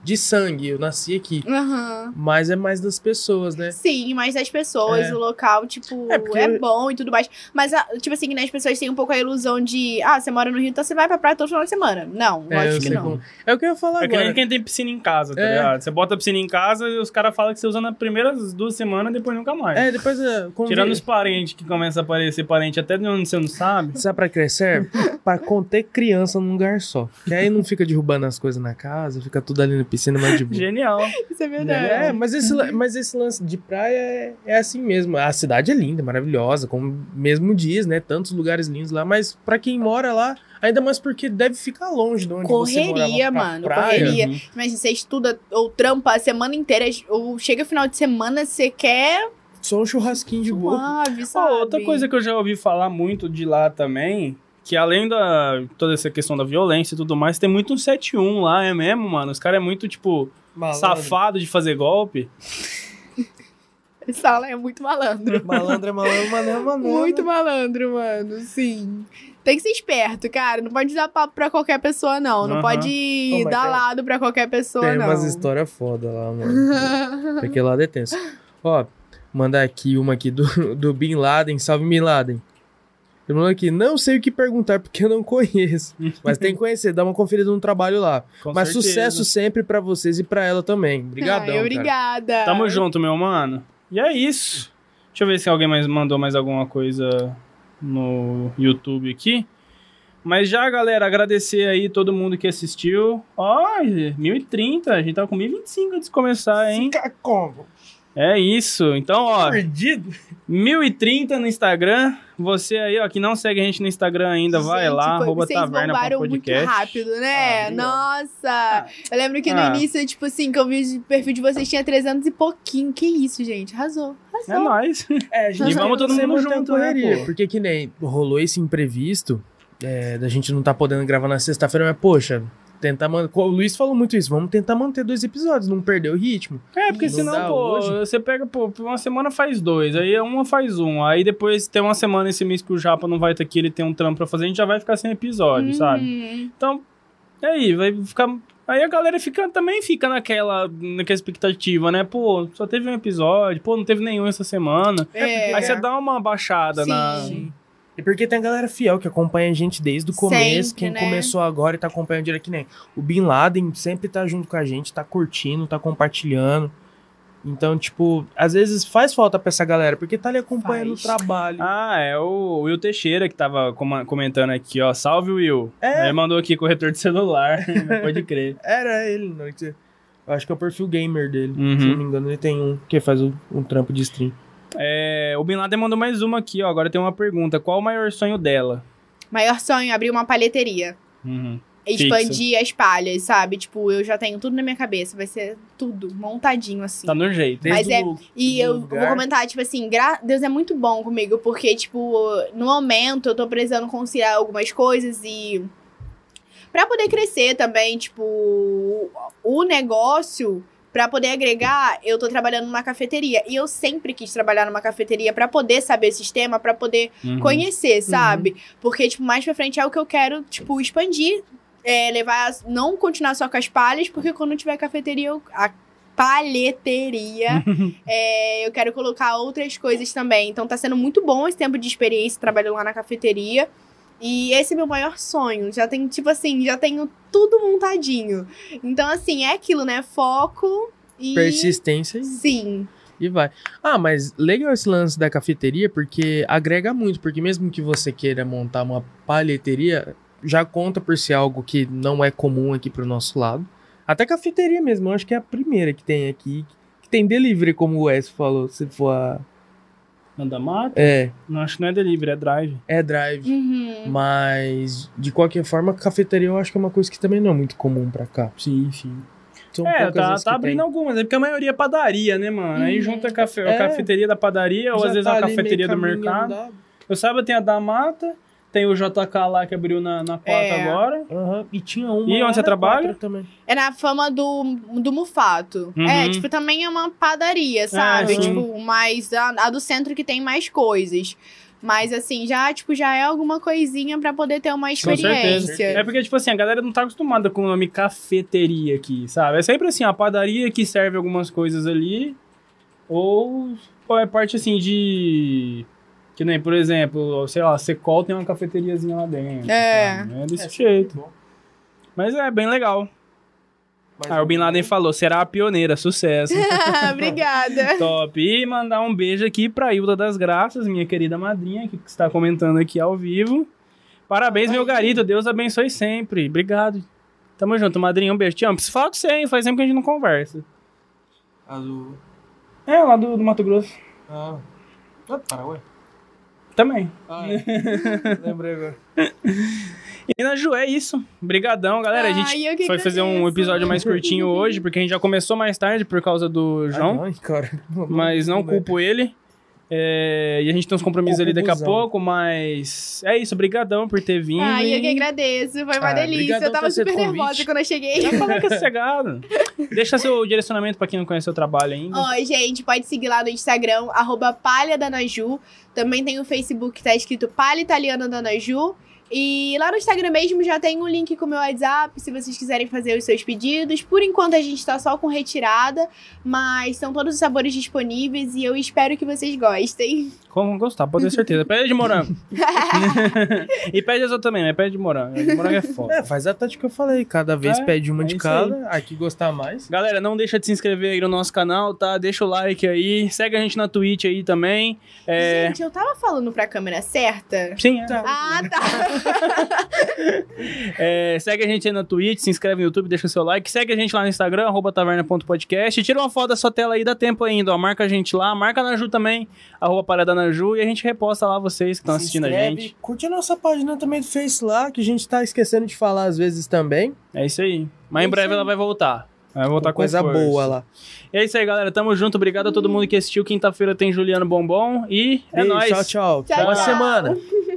de sangue, eu nasci aqui. Aham. Mas é mais das pessoas, né? Sim, mas das pessoas, É. o local, tipo, É, é, bom e tudo mais. Mas, ah, tipo assim, né, as pessoas têm um pouco a ilusão de, ah, você mora no Rio, então você vai pra praia todo final de semana. Não, É, eu lógico que não. como- É o que eu ia falar É que nem agora. quem tem piscina em casa, tá É. ligado? Você bota a piscina em casa e os caras falam que você usa nas primeiras duas semanas e depois nunca mais. É, depois é, Tirando os parentes que começam a aparecer parente até de onde você não sabe. Sabe pra crescer? pra conter criança num lugar só. Que aí não fica derrubando as coisas na casa, fica tudo ali na piscina, mais de boa. Genial. Isso é verdade. É, mas esse, mas esse lance de praia é, é assim mesmo. A cidade é linda, maravilhosa, como mesmo diz, né? Tantos lugares lindos lá, mas pra quem mora lá, ainda mais porque deve ficar longe de onde você Correria, morava pra mano, praia. correria. Uhum. Imagina, você estuda ou trampa a semana inteira, ou chega final de semana, você quer Só um churrasquinho de boa. suave, sabe? outra coisa que eu já ouvi falar muito de lá também, que além da toda essa questão da violência e tudo mais, tem muito um 71 lá, é mesmo, mano. Os caras é muito, tipo, Malandro. safado de fazer golpe. Sala é muito malandro. Malandro é malandro, malandro é malandro. Muito malandro, mano, sim. Tem que ser esperto, cara. Não pode dar papo pra qualquer pessoa, não. Não pode mas dar tem- lado pra qualquer pessoa, Tem não. umas histórias foda lá, mano. Porque lá é tenso. Ó, mandar aqui uma aqui do, do Bin Laden. Salve, Bin Laden. Ele mandou aqui, não sei o que perguntar porque eu não conheço. Mas tem que conhecer, dá uma conferida no trabalho lá. Com mas certeza. sucesso sempre pra vocês e pra ela também. Obrigadão, Ai, cara. obrigada. Tamo junto, meu mano. E é isso. Deixa eu ver se alguém mais mandou mais alguma coisa no YouTube aqui. Mas já, galera, agradecer aí todo mundo que assistiu. Ó, 1030, a gente tá com 1025 antes de começar, hein? Fica como? É isso. Então, ó, Perdido? 1030 no Instagram. Você aí, ó, que não segue a gente no Instagram ainda, vai Gente, lá, foi- arroba vocês taverna bombaram podcast. muito rápido, né? Ah. Nossa! Eu lembro que no Ah. início, tipo assim, que eu vi o perfil de vocês tinha 300 e pouquinho. Que isso, gente? Arrasou. É Arrasou. nóis. É, a gente E vamos todo mundo junto, né, correria, pô? Porque que nem rolou esse imprevisto é, da gente não tá podendo gravar na sexta-feira, mas poxa, tentar manter. O Luiz falou muito isso, vamos tentar manter dois episódios, não perder o ritmo. É, porque Não senão, pô, hoje. você pega, pô, uma semana faz dois, aí uma faz um, aí depois tem uma semana esse mês que o Japa não vai estar aqui, ele tem um trampo pra fazer, a gente já vai ficar sem episódio, sabe? Uhum. Então, e aí, vai ficar. Aí a galera fica, também fica naquela, naquela expectativa, né? Pô, só teve um episódio, pô, não teve nenhum essa semana. É. Aí você dá uma baixada na. E porque tem a galera fiel que acompanha a gente desde o começo, Sempre, quem né? começou agora e tá acompanhando direto que nem. O Bin Laden sempre tá junto com a gente, tá curtindo, tá compartilhando. Então, tipo, às vezes faz falta pra essa galera, porque tá ali acompanhando Faz. o trabalho. Ah, é o Will Teixeira que tava comentando aqui, ó. Salve, Will. É. Ele mandou aqui corretor de celular. Pode crer. Era ele, não. Eu acho que é o perfil gamer dele. Uhum. Se não me engano, ele tem um que faz um, um trampo de stream. É, o Bin Laden mandou mais uma aqui, ó. Agora tem uma pergunta. Qual o maior sonho dela? Maior sonho, abrir uma palheteria. Uhum. Expandir as palhas, sabe? Tipo, eu já tenho tudo na minha cabeça. Vai ser tudo montadinho, assim. Tá no jeito. Mas é- o- E do eu lugar. vou comentar, tipo assim, gra- Deus é muito bom comigo, porque, tipo, no momento eu tô precisando conciliar algumas coisas e. Pra poder crescer também, tipo, o negócio, pra poder agregar, eu tô trabalhando numa cafeteria. E eu sempre quis trabalhar numa cafeteria pra poder saber o sistema, pra poder Uhum. conhecer, sabe? Porque, tipo, mais pra frente é o que eu quero, tipo, expandir. É, levar, não continuar só com as palhas, porque quando tiver cafeteria, eu, a palheteria, é, eu quero colocar outras coisas também. Então tá sendo muito bom esse tempo de experiência trabalhando lá na cafeteria. E esse é meu maior sonho. Já tenho, tipo assim, já tenho tudo montadinho. Então, assim, é aquilo, né? Foco e. Persistência. Sim. E vai. Ah, mas legal esse lance da cafeteria, porque agrega muito, porque mesmo que você queira montar uma palheteria, já conta por ser algo que não é comum aqui pro nosso lado. Até cafeteria mesmo, eu acho que é a primeira que tem aqui, que tem delivery, como o Wes falou, se for a... Anda mata? É, Não, acho que não é delivery, é drive. é drive. Uhum. Mas, de qualquer forma, cafeteria eu acho que é uma coisa que também não é muito comum pra cá. Sim, sim. São É, tá, tá abrindo tem. algumas, é porque a maioria é padaria, né, mano? Aí Uhum. junta a, cafe... a É. cafeteria da padaria, ou Já às vezes tá a cafeteria do mercado. andado. Eu saiba, tem a da Mata, tem o JK lá que abriu na, na 4 É. agora. Aham, E tinha uma. E onde você trabalha? Também. É na fama do, do Mufato. Uhum. É, tipo, também é uma padaria, sabe? sim. tipo, mas a, a do centro que tem mais coisas. Mas assim, já, tipo, já é alguma coisinha pra poder ter uma Com certeza. experiência. É porque, tipo assim, a galera não tá acostumada com o nome cafeteria aqui, sabe? É sempre assim, a padaria que serve algumas coisas ali, ou, ou é parte assim de. Que nem, por exemplo, sei lá, Secol tem uma cafeteriazinha lá dentro. É. sabe? É desse jeito. Mas é bem legal. Aí o Bin Laden falou: será a pioneira, sucesso. Obrigada. Top. E mandar um beijo aqui pra Hilda das Graças, minha querida madrinha, que está comentando aqui ao vivo. Parabéns, meu garito. Deus abençoe sempre. Obrigado. Tamo junto, madrinha. Um beijo. Te amo. Preciso falar com você, hein? Faz tempo que a gente não conversa. Azul. É, lá do, do Mato Grosso. Ah. Ah, Paraguai. Também. Ah, é. Lembrei agora. E na Ju, é isso. Brigadão, galera. a Ai, gente foi fazer um episódio mais curtinho hoje, porque a gente já começou mais tarde por causa do João. Ai, cara. mas não culpo ele. É, e a gente tem uns compromissos ali daqui a pouco, mas é isso, brigadão por ter vindo. Ai, eu que agradeço. Foi uma Ah, delícia. obrigadão Eu tava super nervosa quando eu cheguei. Já falei que é sossegado. Deixa seu direcionamento pra quem não conhece o trabalho ainda. Ó, gente, pode seguir lá no Instagram, arroba Palha da Naju. Também tem o Facebook que tá escrito Palha Italiana da Naju. E lá no Instagram mesmo já tem um link com o meu WhatsApp, se vocês quiserem fazer os seus pedidos. Por enquanto a gente tá só com retirada, mas são todos os sabores disponíveis e eu espero que vocês gostem. Como vão gostar, pode ter certeza. Pede de morango. e pede as outras também, mas pede de morango. De morango é foda. É, faz a tática que eu falei. Cada vez É, pede uma é de cada. Aqui gostar mais. Galera, não deixa de se inscrever aí no nosso canal, tá? Deixa o like aí. Segue a gente na Twitch aí também. É... Gente, eu tava falando pra câmera certa? Sim, é. Ah, tá. É, segue a gente aí na Twitch, se inscreve no YouTube, deixa o seu like. Segue a gente lá no Instagram, arroba taverna.podcast. Tira uma foto da sua tela aí, dá tempo ainda, ó. Marca a gente lá, marca na Ju também, arroba parada na Ju, e a gente reposta lá vocês que estão assistindo a inscreve, gente. Curte a nossa página também do Face lá, que a gente tá esquecendo de falar às vezes também. É isso aí. Mas É em breve aí. ela vai voltar. Vai voltar Com coisa força. boa lá. E é isso aí, galera. Tamo junto. Obrigado a todo mundo que assistiu. Quinta-feira tem Juliano Bombom. E é Beijo, nóis. Tchau, tchau. Tchau, Boa tchau. semana.